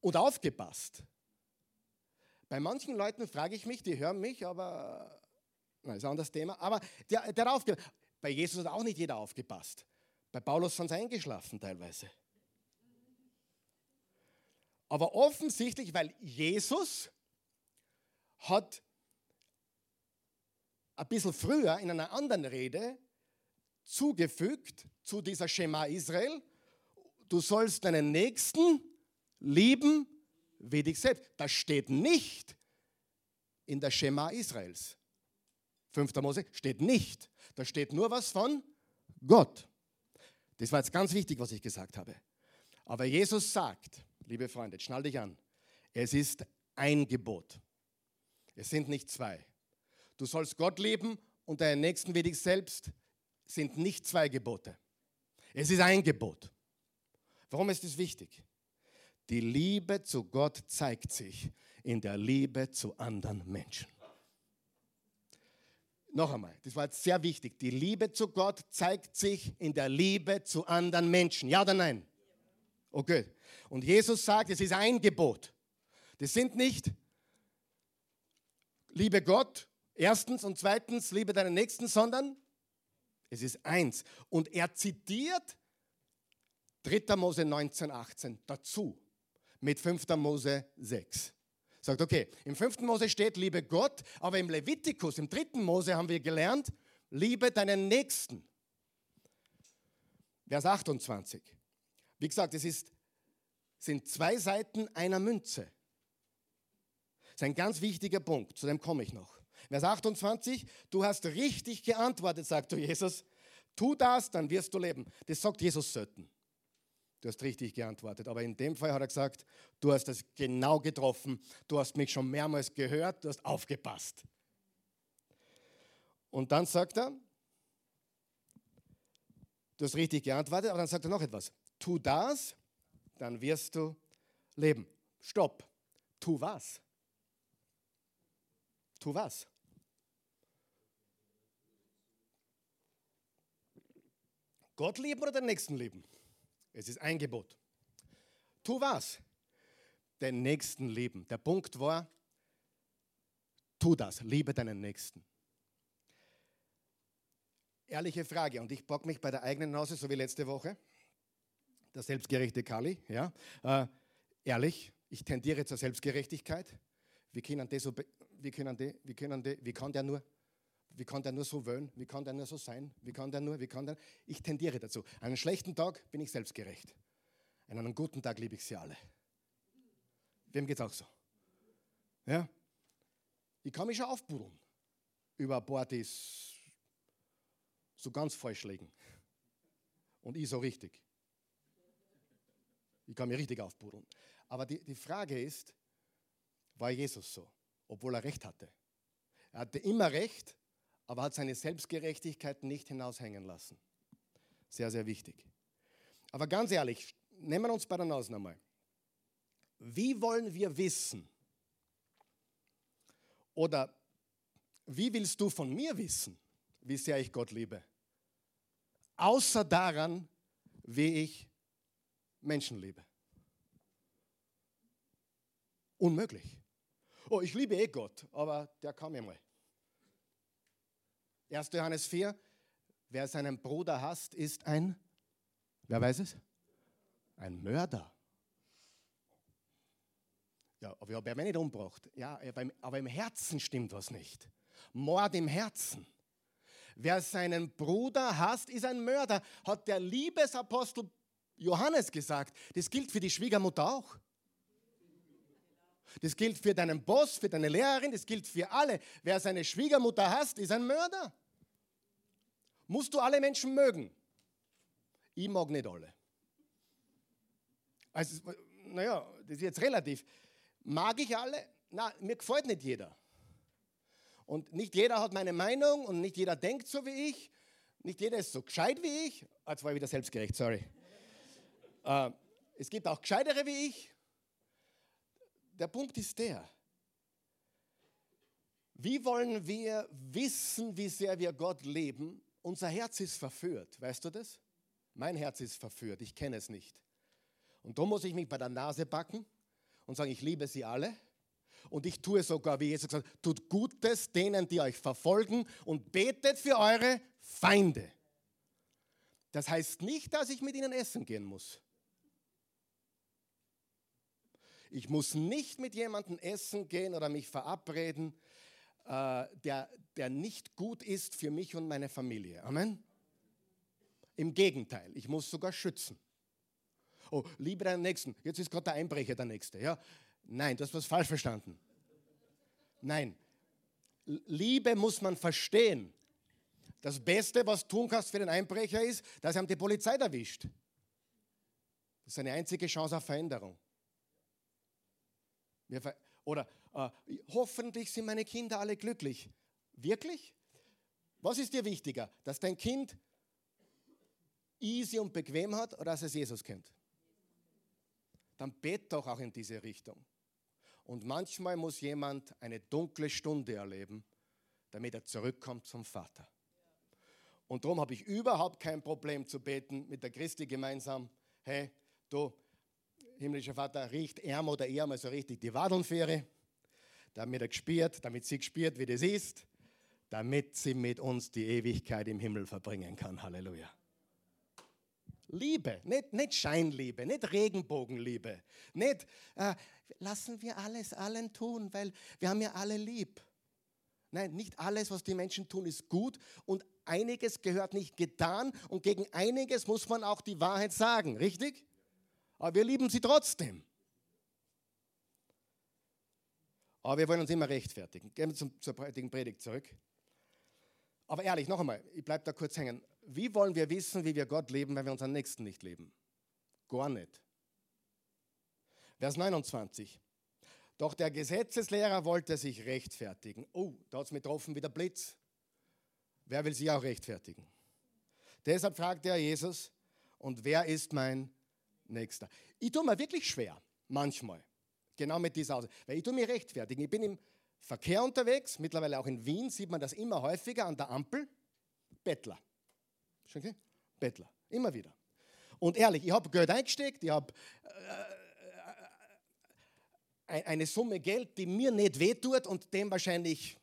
Und aufgepasst. Bei manchen Leuten frage ich mich, die hören mich, aber, nein, ist ein anderes Thema, aber der, der hat aufgepasst. Bei Jesus hat auch nicht jeder aufgepasst. Bei Paulus sind sie eingeschlafen teilweise. Aber offensichtlich, weil Jesus hat ein bisschen früher in einer anderen Rede zugefügt zu dieser Schema Israel, du sollst deinen Nächsten lieben wie dich selbst. Das steht nicht in der Schema Israels. 5. Mose steht nicht. Da steht nur was von Gott. Das war jetzt ganz wichtig, was ich gesagt habe. Aber Jesus sagt, liebe Freunde, schnall dich an. Es ist ein Gebot. Es sind nicht zwei. Du sollst Gott lieben und deinen Nächsten wie dich selbst sind nicht zwei Gebote. Es ist ein Gebot. Warum ist es wichtig? Die Liebe zu Gott zeigt sich in der Liebe zu anderen Menschen. Noch einmal, das war jetzt sehr wichtig. Die Liebe zu Gott zeigt sich in der Liebe zu anderen Menschen. Ja oder nein? Okay. Und Jesus sagt, es ist ein Gebot. Das sind nicht, liebe Gott, erstens und zweitens, liebe deinen Nächsten, sondern es ist eins. Und er zitiert 3. Mose 19, 18 dazu mit 5. Mose 6. Sagt, okay, im 5. Mose steht, liebe Gott, aber im Levitikus, im 3. Mose haben wir gelernt, liebe deinen Nächsten. Vers 28. Wie gesagt, es ist sind zwei Seiten einer Münze. Das ist ein ganz wichtiger Punkt, zu dem komme ich noch. Vers 28, du hast richtig geantwortet, sagt Jesus. Tu das, dann wirst du leben. Das sagt Jesus selten. Du hast richtig geantwortet. Aber in dem Fall hat er gesagt, du hast es genau getroffen. Du hast mich schon mehrmals gehört, du hast aufgepasst. Und dann sagt er, du hast richtig geantwortet, aber dann sagt er noch etwas. Tu das, dann wirst du leben. Stopp. Tu was? Tu was? Gott lieben oder den Nächsten lieben? Es ist ein Gebot. Tu was? Den Nächsten lieben. Der Punkt war, tu das, liebe deinen Nächsten. Ehrliche Frage, und ich bock mich bei der eigenen Nase, so wie letzte Woche. Der selbstgerechte Kali, ja. Äh, ehrlich, ich tendiere zur Selbstgerechtigkeit. Wie können die so, wie können die, wie können die, wie kann der nur, wie kann der nur so wollen? Wie kann der nur so sein? Wie kann der nur, wie kann der? Ich tendiere dazu. An einem schlechten Tag bin ich selbstgerecht. An einem guten Tag liebe ich sie alle. Wem geht es auch so? Ja? Ich kann mich schon aufbuddeln über ein paar, die so ganz falsch liegen. Und ich so richtig. Ich kann mich richtig aufbuddeln. Aber die, die Frage ist, war Jesus so, obwohl er recht hatte? Er hatte immer recht, aber hat seine Selbstgerechtigkeit nicht hinaushängen lassen. Sehr, sehr wichtig. Aber ganz ehrlich, nehmen wir uns bei der Nase nochmal. Wie wollen wir wissen? Oder wie willst du von mir wissen, wie sehr ich Gott liebe? Außer daran, wie ich Menschen liebe. Unmöglich. Oh, ich liebe eh Gott, aber der kam mir mal. 1. Johannes 4, wer seinen Bruder hasst, ist ein, wer weiß es? Ein Mörder. Ja, aber ich habe mich nicht umgebracht. Ja, aber im Herzen stimmt was nicht. Mord im Herzen. Wer seinen Bruder hasst, ist ein Mörder, hat der Liebesapostel Johannes gesagt. Das gilt für die Schwiegermutter auch. Das gilt für deinen Boss, für deine Lehrerin, das gilt für alle. Wer seine Schwiegermutter hasst, ist ein Mörder. Musst du alle Menschen mögen? Ich mag nicht alle. Also, naja, das ist jetzt relativ. Mag ich alle? Na, mir gefällt nicht jeder. Und nicht jeder hat meine Meinung und nicht jeder denkt so wie ich. Nicht jeder ist so gescheit wie ich. Ah, jetzt war ich wieder selbstgerecht, sorry. Äh, es gibt auch gescheitere wie ich. Der Punkt ist der, wie wollen wir wissen, wie sehr wir Gott leben, unser Herz ist verführt, weißt du das? Mein Herz ist verführt, ich kenne es nicht. Und darum muss ich mich bei der Nase backen und sagen, ich liebe sie alle. Und ich tue sogar, wie Jesus gesagt hat, tut Gutes denen, die euch verfolgen und betet für eure Feinde. Das heißt nicht, dass ich mit ihnen essen gehen muss. Ich muss nicht mit jemandem essen gehen oder mich verabreden, äh, der, der nicht gut ist für mich und meine Familie. Amen. Im Gegenteil, ich muss sogar schützen. Oh, liebe deinen Nächsten. Jetzt ist gerade der Einbrecher der Nächste. Ja? Nein, hast was falsch verstanden. Nein. Liebe muss man verstehen. Das Beste, was du tun kannst für den Einbrecher, ist, dass er die Polizei erwischt. Das ist eine einzige Chance auf Veränderung. Oder äh, hoffentlich sind meine Kinder alle glücklich. Wirklich? Was ist dir wichtiger, dass dein Kind easy und bequem hat oder dass es Jesus kennt? Dann bet doch auch in diese Richtung. Und manchmal muss jemand eine dunkle Stunde erleben, damit er zurückkommt zum Vater. Und darum habe ich überhaupt kein Problem zu beten mit der Christi gemeinsam. Hey, du, himmlischer Vater, riecht er oder er mal so richtig die Wadelnfähre damit er gespürt, damit sie gespürt, wie das ist, damit sie mit uns die Ewigkeit im Himmel verbringen kann. Halleluja. Liebe, nicht, nicht Scheinliebe, nicht Regenbogenliebe, nicht äh, lassen wir alles allen tun, weil wir haben ja alle lieb. Nein, nicht alles, was die Menschen tun, ist gut und einiges gehört nicht getan und gegen einiges muss man auch die Wahrheit sagen, richtig? Aber wir lieben sie trotzdem. Aber wir wollen uns immer rechtfertigen. Gehen wir zum, zur heutigen Predigt zurück. Aber ehrlich, noch einmal, ich bleibe da kurz hängen. Wie wollen wir wissen, wie wir Gott leben, wenn wir unseren Nächsten nicht leben? Gar nicht. Vers 29. Doch der Gesetzeslehrer wollte sich rechtfertigen. Oh, da hat es mit getroffen wie der Blitz. Wer will sich auch rechtfertigen? Deshalb fragte er Jesus, und wer ist mein Nächster? Ich tue mir wirklich schwer, manchmal, genau mit dieser Aussage. Weil ich tue mir rechtfertigen. Ich bin im Verkehr unterwegs, mittlerweile auch in Wien sieht man das immer häufiger an der Ampel. Bettler. Okay? Bettler. Immer wieder. Und ehrlich, ich habe Geld eingesteckt, ich habe äh, äh, eine Summe Geld, die mir nicht wehtut und dem wahrscheinlich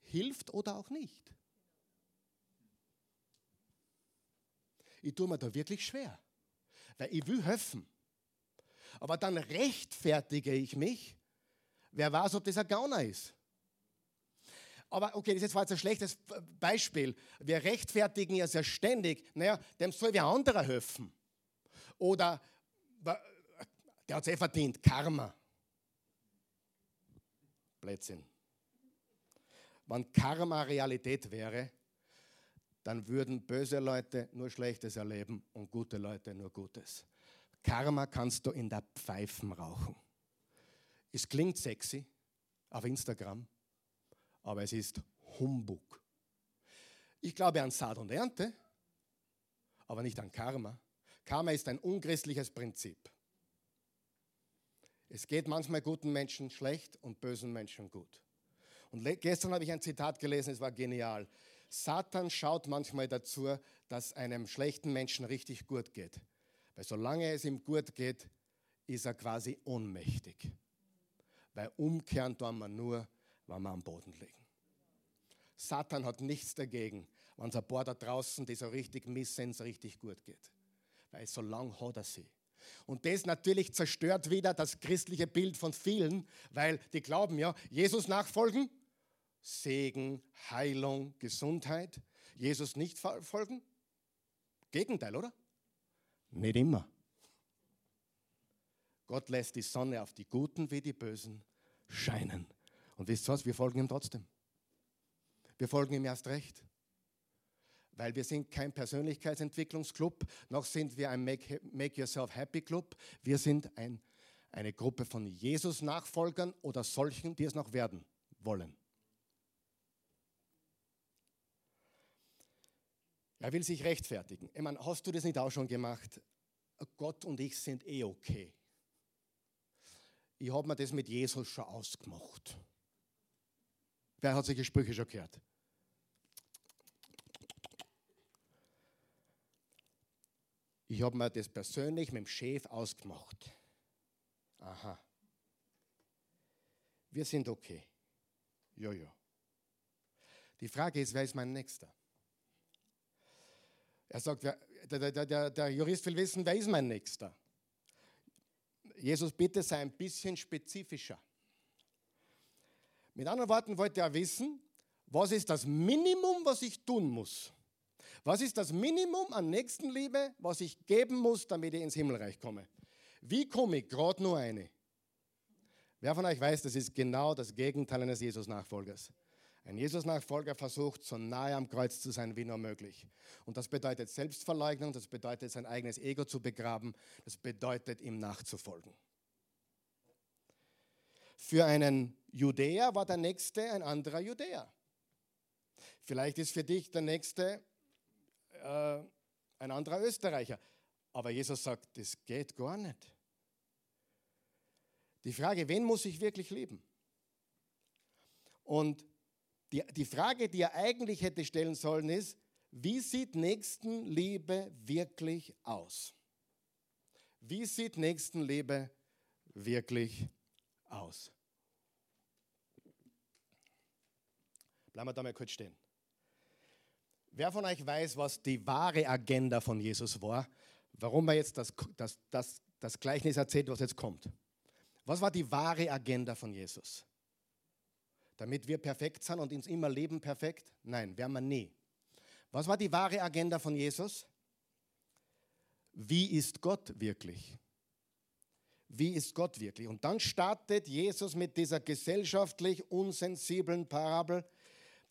hilft oder auch nicht. Ich tue mir da wirklich schwer, weil ich will helfen. Aber dann rechtfertige ich mich. Wer weiß, ob das ein Gauner ist. Aber okay, das ist jetzt ein schlechtes Beispiel. Wir rechtfertigen ja sehr ständig, naja, dem soll wer anderer helfen. Oder der hat es eh verdient, Karma. Blödsinn. Wenn Karma Realität wäre, dann würden böse Leute nur Schlechtes erleben und gute Leute nur Gutes. Karma kannst du in der Pfeifen rauchen. Es klingt sexy auf Instagram, aber es ist Humbug. Ich glaube an Saat und Ernte, aber nicht an Karma. Karma ist ein unchristliches Prinzip. Es geht manchmal guten Menschen schlecht und bösen Menschen gut. Und gestern habe ich ein Zitat gelesen, es war genial. Satan schaut manchmal dazu, dass einem schlechten Menschen richtig gut geht. Weil solange es ihm gut geht, ist er quasi ohnmächtig. Weil umkehren tun wir nur, wenn wir am Boden liegen. Satan hat nichts dagegen, wenn es ein paar da draußen, die so richtig missen, es richtig gut geht. Weil so lang hat er sie. Und das natürlich zerstört wieder das christliche Bild von vielen, weil die glauben ja, Jesus nachfolgen, Segen, Heilung, Gesundheit. Jesus nicht folgen? Gegenteil, oder? Nicht immer. Gott lässt die Sonne auf die Guten wie die Bösen scheinen. Und wisst ihr was? Wir folgen ihm trotzdem. Wir folgen ihm erst recht. Weil wir sind kein Persönlichkeitsentwicklungsclub, noch sind wir ein Make, Make Yourself Happy Club. Wir sind ein, eine Gruppe von Jesus-Nachfolgern oder solchen, die es noch werden wollen. Er will sich rechtfertigen. Ich meine, hast du das nicht auch schon gemacht? Gott und ich sind eh okay. Ich habe mir das mit Jesus schon ausgemacht. Wer hat solche Sprüche schon gehört? Ich habe mir das persönlich mit dem Chef ausgemacht. Aha. Wir sind okay. Ja. Die Frage ist, wer ist mein Nächster? Er sagt, der, der, der, der Jurist will wissen, wer ist mein Nächster? Jesus, bitte sei ein bisschen spezifischer. Mit anderen Worten wollte er wissen, was ist das Minimum, was ich tun muss? Was ist das Minimum an Nächstenliebe, was ich geben muss, damit ich ins Himmelreich komme? Wie komme ich gerade nur eine? Wer von euch weiß, das ist genau das Gegenteil eines Jesus-Nachfolgers. Ein Jesus-Nachfolger versucht, so nahe am Kreuz zu sein wie nur möglich. Und das bedeutet Selbstverleugnung, das bedeutet sein eigenes Ego zu begraben, das bedeutet ihm nachzufolgen. Für einen Judäer war der Nächste ein anderer Judäer. Vielleicht ist für dich der Nächste äh, ein anderer Österreicher. Aber Jesus sagt, das geht gar nicht. Die Frage, wen muss ich wirklich lieben? Und die, die Frage, die er eigentlich hätte stellen sollen, ist, wie sieht Nächstenliebe wirklich aus? Wie sieht Nächstenliebe wirklich aus? Bleiben wir da mal kurz stehen. Wer von euch weiß, was die wahre Agenda von Jesus war? Warum er jetzt das, das, das, das Gleichnis erzählt, was jetzt kommt? Was war die wahre Agenda von Jesus? Damit wir perfekt sind und uns immer leben perfekt? Nein, werden wir nie. Was war die wahre Agenda von Jesus? wie ist Gott wirklich? Wie ist Gott wirklich? Und dann startet Jesus mit dieser gesellschaftlich unsensiblen Parabel.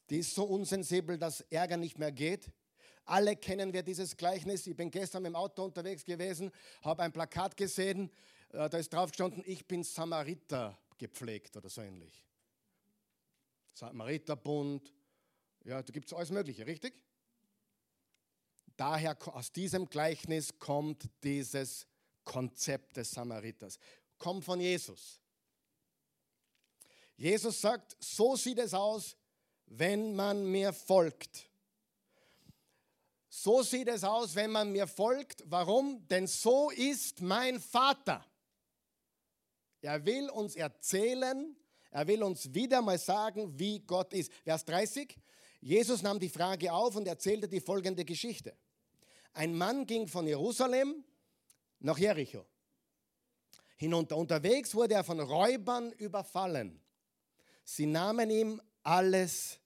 Die ist so unsensibel, dass Ärger nicht mehr geht. Alle kennen wir dieses Gleichnis. Ich bin gestern im Auto unterwegs gewesen, habe ein Plakat gesehen, äh, da ist drauf gestanden, ich bin Samariter gepflegt oder so ähnlich. Samariterbund, ja, da gibt es alles Mögliche, richtig? Daher aus diesem Gleichnis kommt dieses Konzept des Samariters. Kommt von Jesus. Jesus sagt, so sieht es aus, wenn man mir folgt. So sieht es aus, wenn man mir folgt. Warum? Denn so ist mein Vater. Er will uns erzählen, er will uns wieder mal sagen, wie Gott ist. Vers 30. Jesus nahm die Frage auf und erzählte die folgende Geschichte. Ein Mann ging von Jerusalem nach Jericho. Hinunter. Unterwegs wurde er von Räubern überfallen. Sie nahmen ihm alles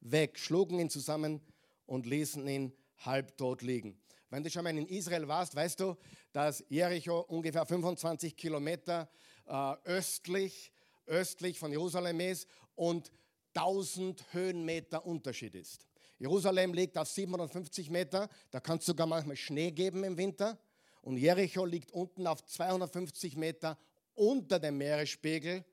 weg, schlugen ihn zusammen und ließen ihn halbtot liegen. Wenn du schon mal in Israel warst, weißt du, dass Jericho ungefähr 25 Kilometer äh, östlich, östlich von Jerusalem ist und 1000 Höhenmeter Unterschied ist. Jerusalem liegt auf 750 Meter, da kann es sogar manchmal Schnee geben im Winter. Und Jericho liegt unten auf 250 Meter unter dem Meeresspiegel,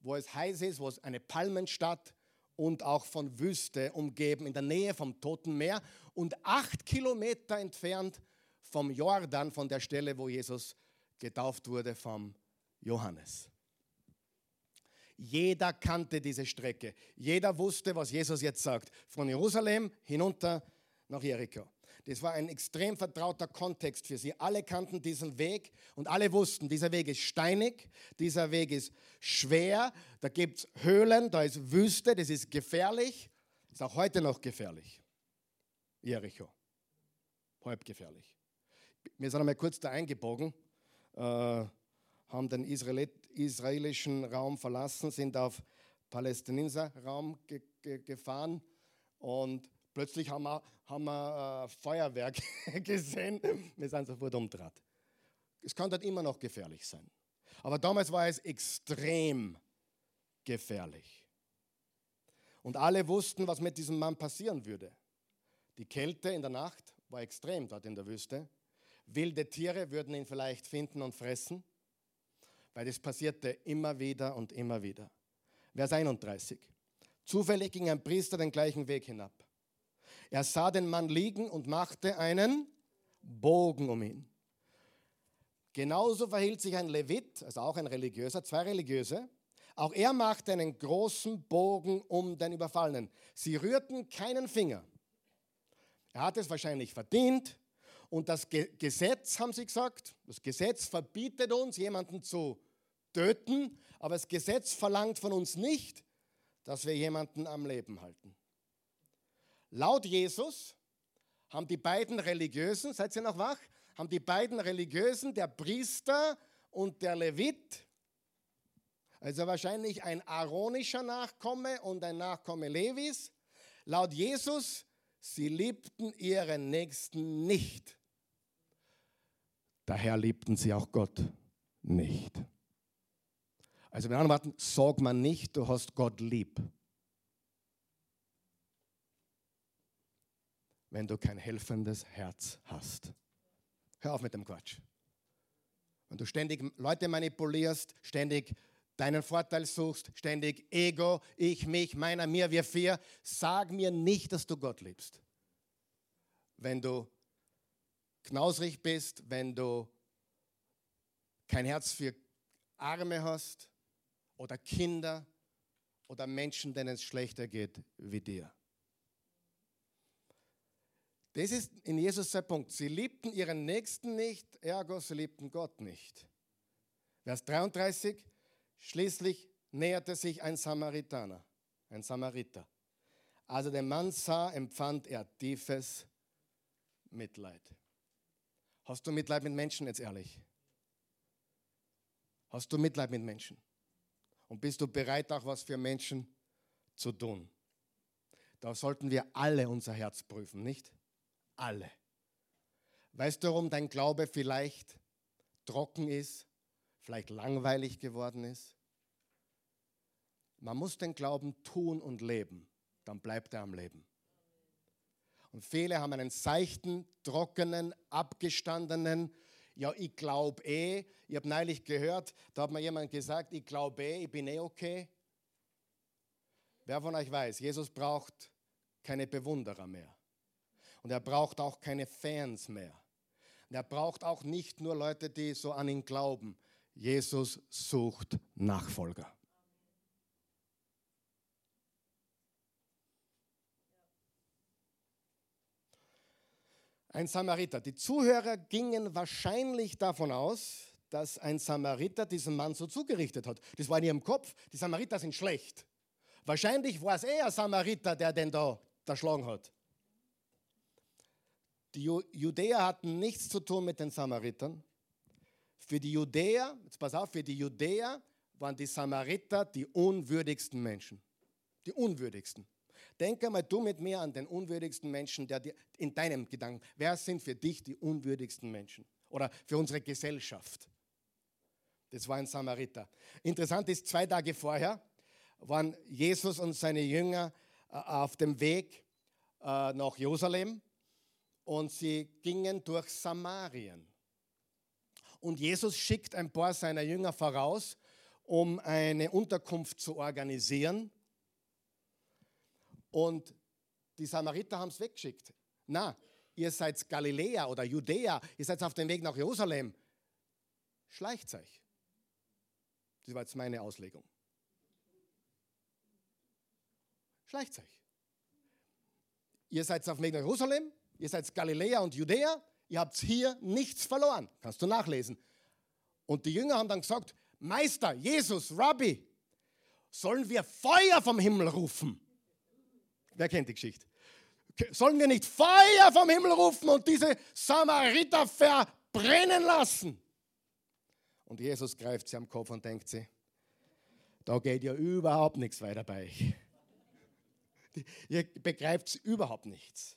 wo es heiß ist, wo es eine Palmenstadt und auch von Wüste umgeben, in der Nähe vom Toten Meer und acht Kilometer entfernt vom Jordan, von der Stelle, wo Jesus getauft wurde vom Johannes. Jeder kannte diese Strecke. Jeder wusste, was Jesus jetzt sagt. Von Jerusalem hinunter nach Jericho. Das war ein extrem vertrauter Kontext für sie. Alle kannten diesen Weg und alle wussten, dieser Weg ist steinig, dieser Weg ist schwer, da gibt es Höhlen, da ist Wüste, das ist gefährlich, ist auch heute noch gefährlich. Jericho, halb gefährlich. Wir sind einmal kurz da eingebogen, äh, haben den Israelit israelischen Raum verlassen, sind auf palästinenser Raum ge ge gefahren und plötzlich haben wir, haben wir äh, Feuerwerk gesehen. Wir sind sofort umdraht. Es kann dort immer noch gefährlich sein. Aber damals war es extrem gefährlich. Und alle wussten, was mit diesem Mann passieren würde. Die Kälte in der Nacht war extrem dort in der Wüste. Wilde Tiere würden ihn vielleicht finden und fressen weil das passierte immer wieder und immer wieder. Vers 31. Zufällig ging ein Priester den gleichen Weg hinab. Er sah den Mann liegen und machte einen Bogen um ihn. Genauso verhielt sich ein Levit, also auch ein Religiöser, zwei Religiöse. Auch er machte einen großen Bogen um den Überfallenen. Sie rührten keinen Finger. Er hat es wahrscheinlich verdient, und das Gesetz, haben sie gesagt, das Gesetz verbietet uns, jemanden zu töten, aber das Gesetz verlangt von uns nicht, dass wir jemanden am Leben halten. Laut Jesus haben die beiden Religiösen, seid ihr noch wach? Haben die beiden Religiösen, der Priester und der Levit, also wahrscheinlich ein aaronischer Nachkomme und ein Nachkomme Levis, laut Jesus, sie liebten ihren Nächsten nicht. Daher liebten sie auch Gott nicht. Also mit anderen Worten, sag man nicht, du hast Gott lieb. Wenn du kein helfendes Herz hast. Hör auf mit dem Quatsch. Wenn du ständig Leute manipulierst, ständig deinen Vorteil suchst, ständig Ego, ich, mich, meiner, mir, wir vier, sag mir nicht, dass du Gott liebst. Wenn du knausrig bist, wenn du kein Herz für Arme hast oder Kinder oder Menschen, denen es schlechter geht wie dir. Das ist in Jesus der Punkt. Sie liebten ihren Nächsten nicht, ergo sie liebten Gott nicht. Vers 33, schließlich näherte sich ein Samaritaner, ein Samariter. Als er den Mann sah, empfand er tiefes Mitleid. Hast du Mitleid mit Menschen, jetzt ehrlich? Hast du Mitleid mit Menschen? Und bist du bereit, auch was für Menschen zu tun? Da sollten wir alle unser Herz prüfen, nicht? Alle. Weißt du, warum dein Glaube vielleicht trocken ist, vielleicht langweilig geworden ist? Man muss den Glauben tun und leben, dann bleibt er am Leben. Und viele haben einen seichten, trockenen, abgestandenen, ja, ich glaube eh, ich habe neulich gehört, da hat mir jemand gesagt, ich glaube eh, ich bin eh okay. Wer von euch weiß, Jesus braucht keine Bewunderer mehr. Und er braucht auch keine Fans mehr. Und er braucht auch nicht nur Leute, die so an ihn glauben. Jesus sucht Nachfolger. Ein Samariter. Die Zuhörer gingen wahrscheinlich davon aus, dass ein Samariter diesen Mann so zugerichtet hat. Das war in ihrem Kopf. Die Samariter sind schlecht. Wahrscheinlich war es eher Samariter, der den da erschlagen hat. Die Judäer hatten nichts zu tun mit den Samaritern. Für die Judäer, jetzt pass auf, für die Judäer waren die Samariter die unwürdigsten Menschen. Die unwürdigsten. Denke mal du mit mir an den unwürdigsten Menschen der in deinem Gedanken. Wer sind für dich die unwürdigsten Menschen? Oder für unsere Gesellschaft? Das war ein Samariter. Interessant ist, zwei Tage vorher waren Jesus und seine Jünger äh, auf dem Weg äh, nach Jerusalem und sie gingen durch Samarien. Und Jesus schickt ein paar seiner Jünger voraus, um eine Unterkunft zu organisieren. Und die Samariter haben es weggeschickt. Na, ihr seid Galiläa oder Judäa, ihr seid auf dem Weg nach Jerusalem. Schleicht euch. Das war jetzt meine Auslegung. Schleicht euch. Ihr seid auf dem Weg nach Jerusalem, ihr seid Galiläa und Judäa, ihr habt hier nichts verloren. Kannst du nachlesen. Und die Jünger haben dann gesagt, Meister, Jesus, Rabbi, sollen wir Feuer vom Himmel rufen? Wer kennt die Geschichte? Sollen wir nicht Feuer vom Himmel rufen und diese Samariter verbrennen lassen? Und Jesus greift sie am Kopf und denkt sie, da geht ja überhaupt nichts weiter bei euch. Ihr begreift überhaupt nichts.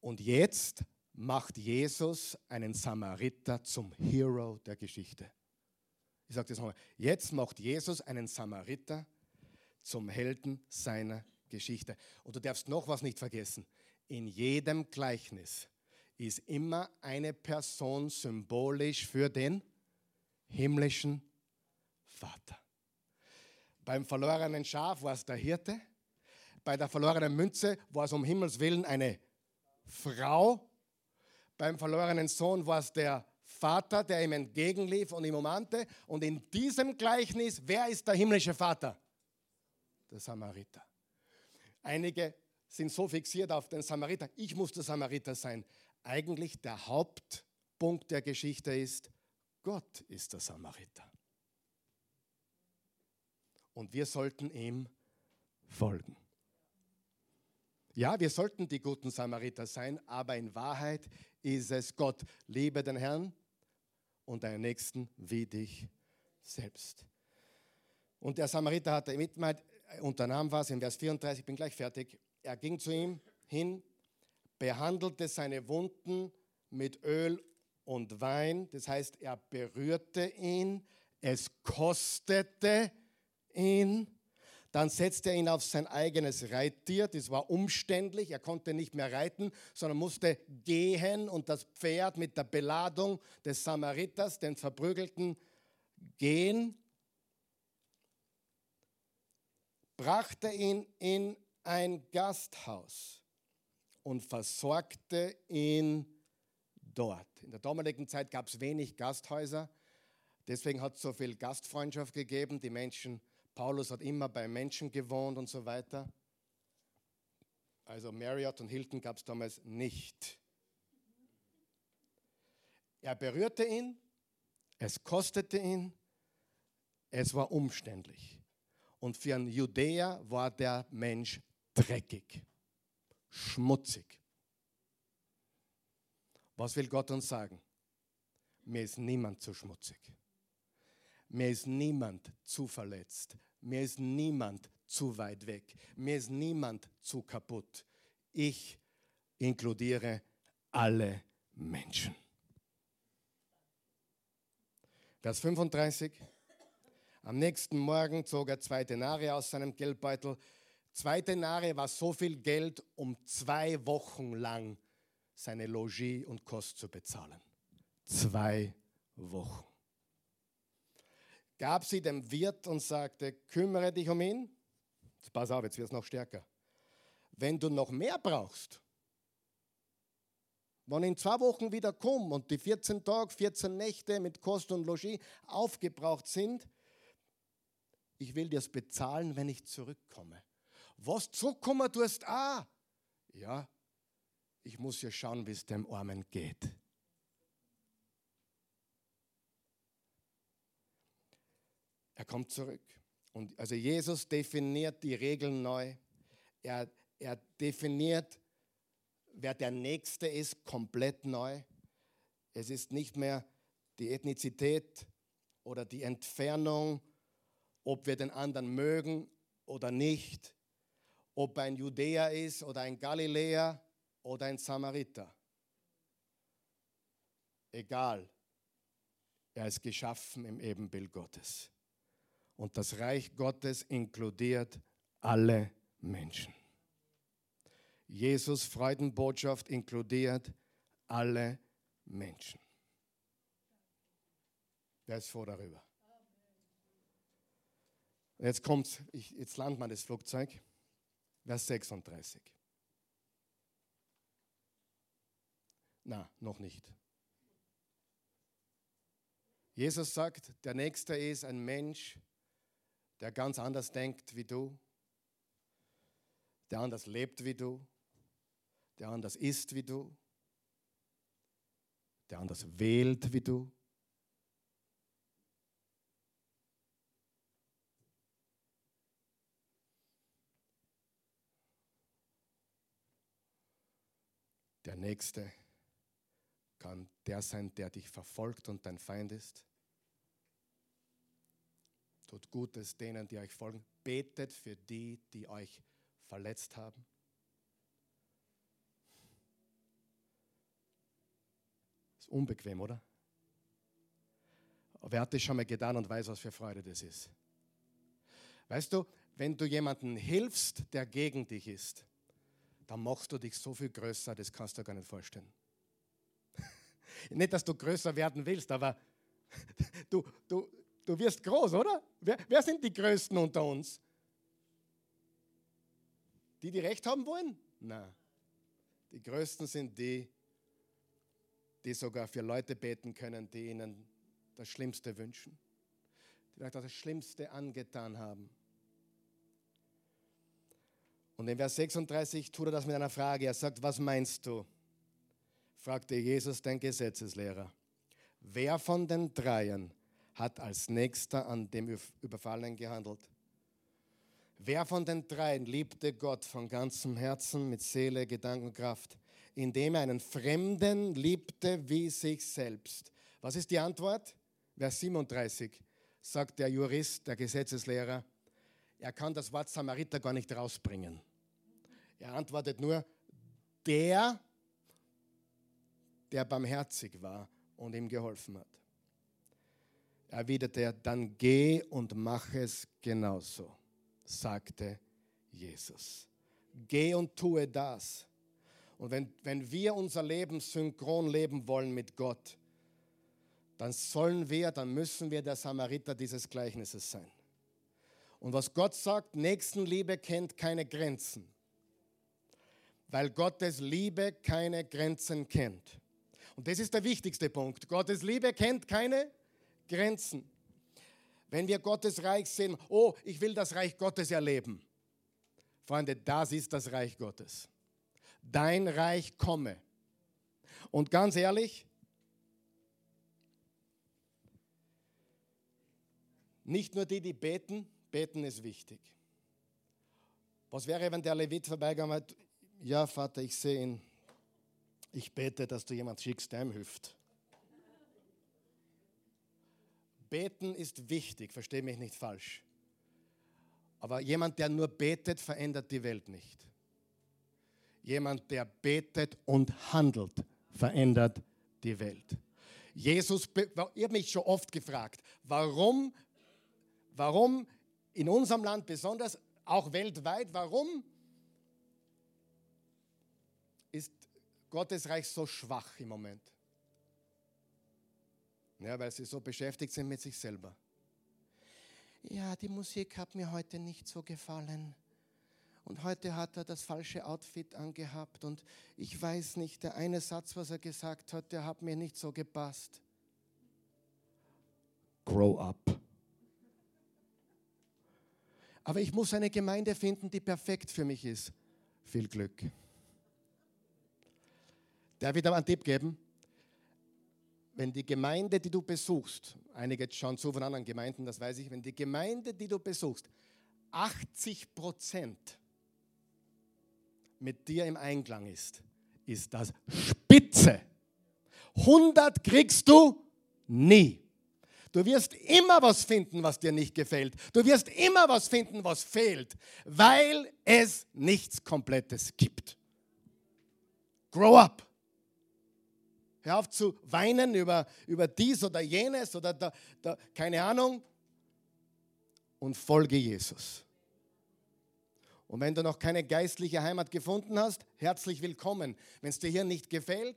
Und jetzt macht Jesus einen Samariter zum Hero der Geschichte. Ich sage das nochmal. Jetzt macht Jesus einen Samariter zum Helden seiner Geschichte. Und du darfst noch was nicht vergessen. In jedem Gleichnis ist immer eine Person symbolisch für den himmlischen Vater. Beim verlorenen Schaf war es der Hirte. Bei der verlorenen Münze war es um Himmels Willen eine Frau. Beim verlorenen Sohn war es der Vater, der ihm entgegenlief und ihm umarmte. Und in diesem Gleichnis, wer ist der himmlische Vater? Der Samariter. Einige sind so fixiert auf den Samariter. Ich muss der Samariter sein. Eigentlich der Hauptpunkt der Geschichte ist, Gott ist der Samariter und wir sollten ihm folgen. Ja, wir sollten die guten Samariter sein, aber in Wahrheit ist es Gott. Liebe den Herrn und deinen Nächsten wie dich selbst. Und der Samariter hatte Mitleid, unternahm was, in Vers 34, ich bin gleich fertig. Er ging zu ihm hin, behandelte seine Wunden mit Öl und Wein, das heißt, er berührte ihn, es kostete ihn. Dann setzte er ihn auf sein eigenes Reittier. Das war umständlich. Er konnte nicht mehr reiten, sondern musste gehen und das Pferd mit der Beladung des Samariters, den Verprügelten, gehen. Brachte ihn in ein Gasthaus und versorgte ihn dort. In der damaligen Zeit gab es wenig Gasthäuser. Deswegen hat es so viel Gastfreundschaft gegeben. Die Menschen Paulus hat immer bei Menschen gewohnt und so weiter. Also Marriott und Hilton gab es damals nicht. Er berührte ihn, es kostete ihn, es war umständlich. Und für einen Judäer war der Mensch dreckig, schmutzig. Was will Gott uns sagen? Mir ist niemand zu schmutzig. Mir ist niemand zu verletzt. Mir ist niemand zu weit weg. Mir ist niemand zu kaputt. Ich inkludiere alle Menschen. Vers 35. Am nächsten Morgen zog er zwei Denare aus seinem Geldbeutel. Zwei Denare war so viel Geld, um zwei Wochen lang seine Logis und Kost zu bezahlen. Zwei Wochen. Gab sie dem Wirt und sagte, kümmere dich um ihn. Pass auf, jetzt wird es noch stärker. Wenn du noch mehr brauchst, wenn in zwei Wochen wieder komme und die 14 Tage, 14 Nächte mit Kost und Logis aufgebraucht sind, ich will dir es bezahlen, wenn ich zurückkomme. Was zurückkommen tust, ah, ja, ich muss ja schauen, wie es dem Armen geht. Er kommt zurück. Und also Jesus definiert die Regeln neu. Er, er definiert, wer der Nächste ist, komplett neu. Es ist nicht mehr die Ethnizität oder die Entfernung, ob wir den anderen mögen oder nicht, ob ein Judäer ist oder ein Galiläer oder ein Samariter. Egal, er ist geschaffen im Ebenbild Gottes. Und das Reich Gottes inkludiert alle Menschen. Jesus Freudenbotschaft inkludiert alle Menschen. Wer ist froh darüber? Jetzt kommt, jetzt landet man das Flugzeug, Vers 36. Na, noch nicht. Jesus sagt, der Nächste ist ein Mensch, der ganz anders denkt wie du, der anders lebt wie du, der anders ist wie du, der anders wählt wie du. Der Nächste kann der sein, der dich verfolgt und dein Feind ist. Tut Gutes denen, die euch folgen. Betet für die, die euch verletzt haben. Ist unbequem, oder? wer hat das schon mal getan und weiß, was für Freude das ist? Weißt du, wenn du jemandem hilfst, der gegen dich ist, dann machst du dich so viel größer, das kannst du gar nicht vorstellen. nicht, dass du größer werden willst, aber du, du, Du wirst groß, oder? Wer, wer sind die Größten unter uns? Die, die Recht haben wollen? Nein. Die Größten sind die, die sogar für Leute beten können, die ihnen das Schlimmste wünschen, die vielleicht das Schlimmste angetan haben. Und in Vers 36 tut er das mit einer Frage. Er sagt, was meinst du? fragte Jesus den Gesetzeslehrer. Wer von den Dreien hat als nächster an dem Überfallenen gehandelt. Wer von den dreien liebte Gott von ganzem Herzen, mit Seele, Gedanken Kraft, indem er einen Fremden liebte wie sich selbst? Was ist die Antwort? Vers 37 sagt der Jurist, der Gesetzeslehrer, er kann das Wort Samariter gar nicht rausbringen. Er antwortet nur, der, der barmherzig war und ihm geholfen hat erwiderte er, dann geh und mach es genauso, sagte Jesus. Geh und tue das. Und wenn, wenn wir unser Leben synchron leben wollen mit Gott, dann sollen wir, dann müssen wir der Samariter dieses Gleichnisses sein. Und was Gott sagt, Nächstenliebe kennt keine Grenzen, weil Gottes Liebe keine Grenzen kennt. Und das ist der wichtigste Punkt. Gottes Liebe kennt keine Grenzen. Wenn wir Gottes Reich sehen, oh, ich will das Reich Gottes erleben. Freunde, das ist das Reich Gottes. Dein Reich komme. Und ganz ehrlich, nicht nur die, die beten, beten ist wichtig. Was wäre, wenn der Levit vorbeigegangen hat? Ja, Vater, ich sehe ihn. Ich bete, dass du jemand schickst, der ihm hilft. Beten ist wichtig, verstehe mich nicht falsch. Aber jemand, der nur betet, verändert die Welt nicht. Jemand, der betet und handelt, verändert die Welt. Jesus, ich habe mich schon oft gefragt, warum, warum in unserem Land besonders, auch weltweit, warum ist Gottes Reich so schwach im Moment? Ja, weil sie so beschäftigt sind mit sich selber. Ja, die Musik hat mir heute nicht so gefallen. Und heute hat er das falsche Outfit angehabt. Und ich weiß nicht, der eine Satz, was er gesagt hat, der hat mir nicht so gepasst. Grow up. Aber ich muss eine Gemeinde finden, die perfekt für mich ist. Viel Glück. Darf ich da einen Tipp geben? Wenn die Gemeinde, die du besuchst, einige schauen zu von anderen Gemeinden, das weiß ich, wenn die Gemeinde, die du besuchst, 80 Prozent mit dir im Einklang ist, ist das Spitze. 100 kriegst du nie. Du wirst immer was finden, was dir nicht gefällt. Du wirst immer was finden, was fehlt, weil es nichts Komplettes gibt. Grow up. Hör auf zu weinen über, über dies oder jenes oder da, da, keine Ahnung und folge Jesus. Und wenn du noch keine geistliche Heimat gefunden hast, herzlich willkommen. Wenn es dir hier nicht gefällt,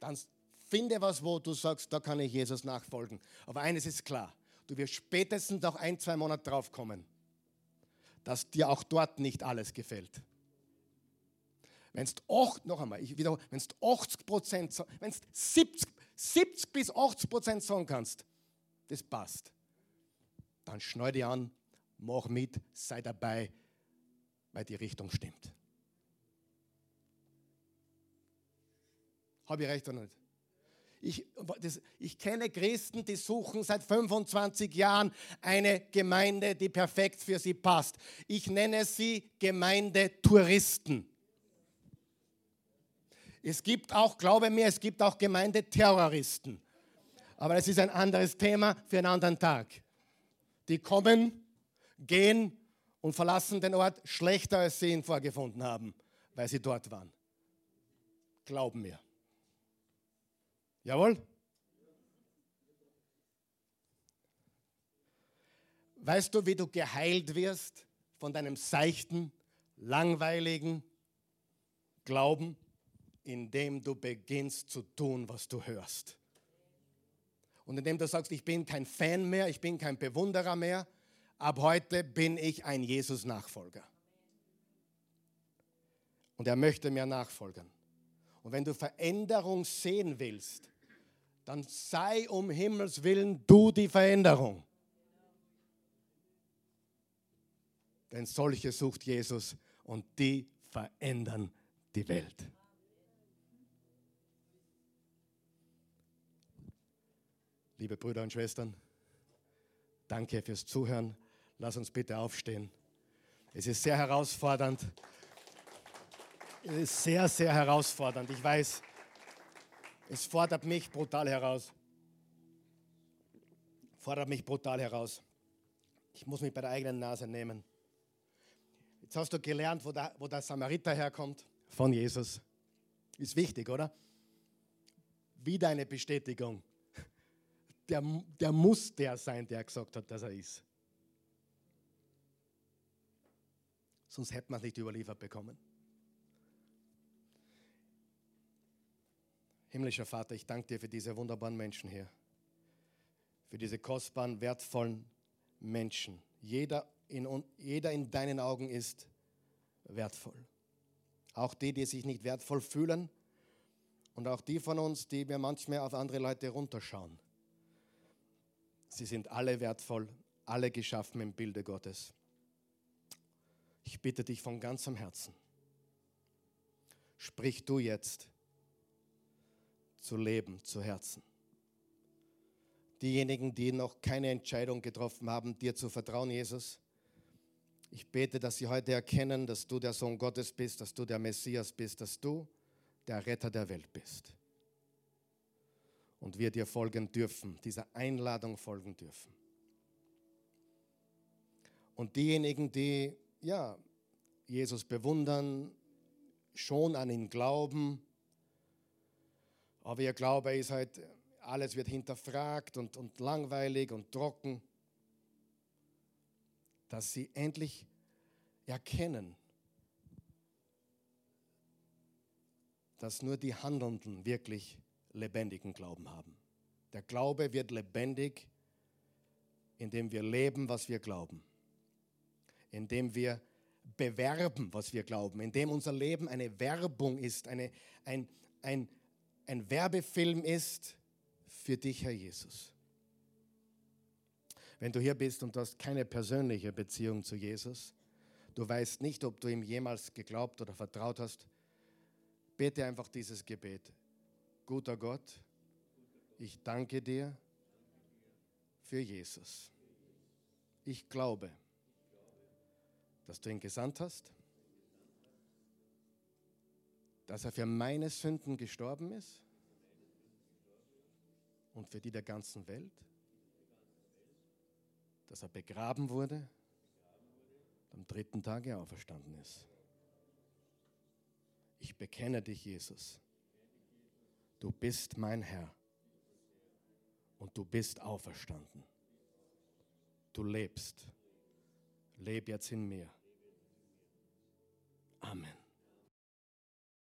dann Finde was, wo du sagst, da kann ich Jesus nachfolgen. Aber eines ist klar, du wirst spätestens noch ein, zwei Monate drauf kommen, dass dir auch dort nicht alles gefällt. Wenn es noch einmal, ich wiederhole, wenn es 80 Prozent, wenn es 70, 70 bis 80 Prozent sagen kannst, das passt, dann schneu dich an, mach mit, sei dabei, weil die Richtung stimmt. Habe ich recht oder nicht? Ich, das, ich kenne Christen, die suchen seit 25 Jahren eine Gemeinde, die perfekt für sie passt. Ich nenne sie Gemeindetouristen. Es gibt auch, glaube mir, es gibt auch Gemeindeterroristen. Aber das ist ein anderes Thema für einen anderen Tag. Die kommen, gehen und verlassen den Ort schlechter, als sie ihn vorgefunden haben, weil sie dort waren. Glauben mir. Jawohl? Weißt du, wie du geheilt wirst von deinem seichten, langweiligen Glauben, indem du beginnst zu tun, was du hörst. Und indem du sagst, ich bin kein Fan mehr, ich bin kein Bewunderer mehr, ab heute bin ich ein Jesus-Nachfolger. Und er möchte mir nachfolgen. Und wenn du Veränderung sehen willst, dann sei um Himmels willen du die Veränderung. Denn solche sucht Jesus und die verändern die Welt. Liebe Brüder und Schwestern, danke fürs Zuhören. Lass uns bitte aufstehen. Es ist sehr herausfordernd. Es ist sehr, sehr herausfordernd. Ich weiß, es fordert mich brutal heraus. Fordert mich brutal heraus. Ich muss mich bei der eigenen Nase nehmen. Jetzt hast du gelernt, wo der, wo der Samariter herkommt. Von Jesus. Ist wichtig, oder? Wieder eine Bestätigung. Der, der muss der sein, der gesagt hat, dass er ist. Sonst hätte man es nicht überliefert bekommen. Himmlischer Vater, ich danke dir für diese wunderbaren Menschen hier, für diese kostbaren, wertvollen Menschen. Jeder in, jeder in deinen Augen ist wertvoll. Auch die, die sich nicht wertvoll fühlen und auch die von uns, die wir manchmal auf andere Leute runterschauen. Sie sind alle wertvoll, alle geschaffen im Bilde Gottes. Ich bitte dich von ganzem Herzen, sprich du jetzt zu leben, zu Herzen. Diejenigen, die noch keine Entscheidung getroffen haben, dir zu vertrauen, Jesus, ich bete, dass sie heute erkennen, dass du der Sohn Gottes bist, dass du der Messias bist, dass du der Retter der Welt bist. Und wir dir folgen dürfen, dieser Einladung folgen dürfen. Und diejenigen, die ja, Jesus bewundern, schon an ihn glauben, Aber ihr Glaube ist halt, alles wird hinterfragt und, und langweilig und trocken. Dass sie endlich erkennen, dass nur die Handelnden wirklich lebendigen Glauben haben. Der Glaube wird lebendig, indem wir leben, was wir glauben, indem wir bewerben, was wir glauben, indem unser Leben eine Werbung ist, eine, ein, ein, ein Werbefilm ist für dich, Herr Jesus. Wenn du hier bist und du hast keine persönliche Beziehung zu Jesus, du weißt nicht, ob du ihm jemals geglaubt oder vertraut hast, bete einfach dieses Gebet. Guter Gott, ich danke dir für Jesus. Ich glaube, dass du ihn gesandt hast, dass er für meine Sünden gestorben ist und für die der ganzen Welt, dass er begraben wurde und am dritten Tage auferstanden ist. Ich bekenne dich, Jesus. Du bist mein Herr und du bist auferstanden. Du lebst. Leb jetzt in mir. Amen.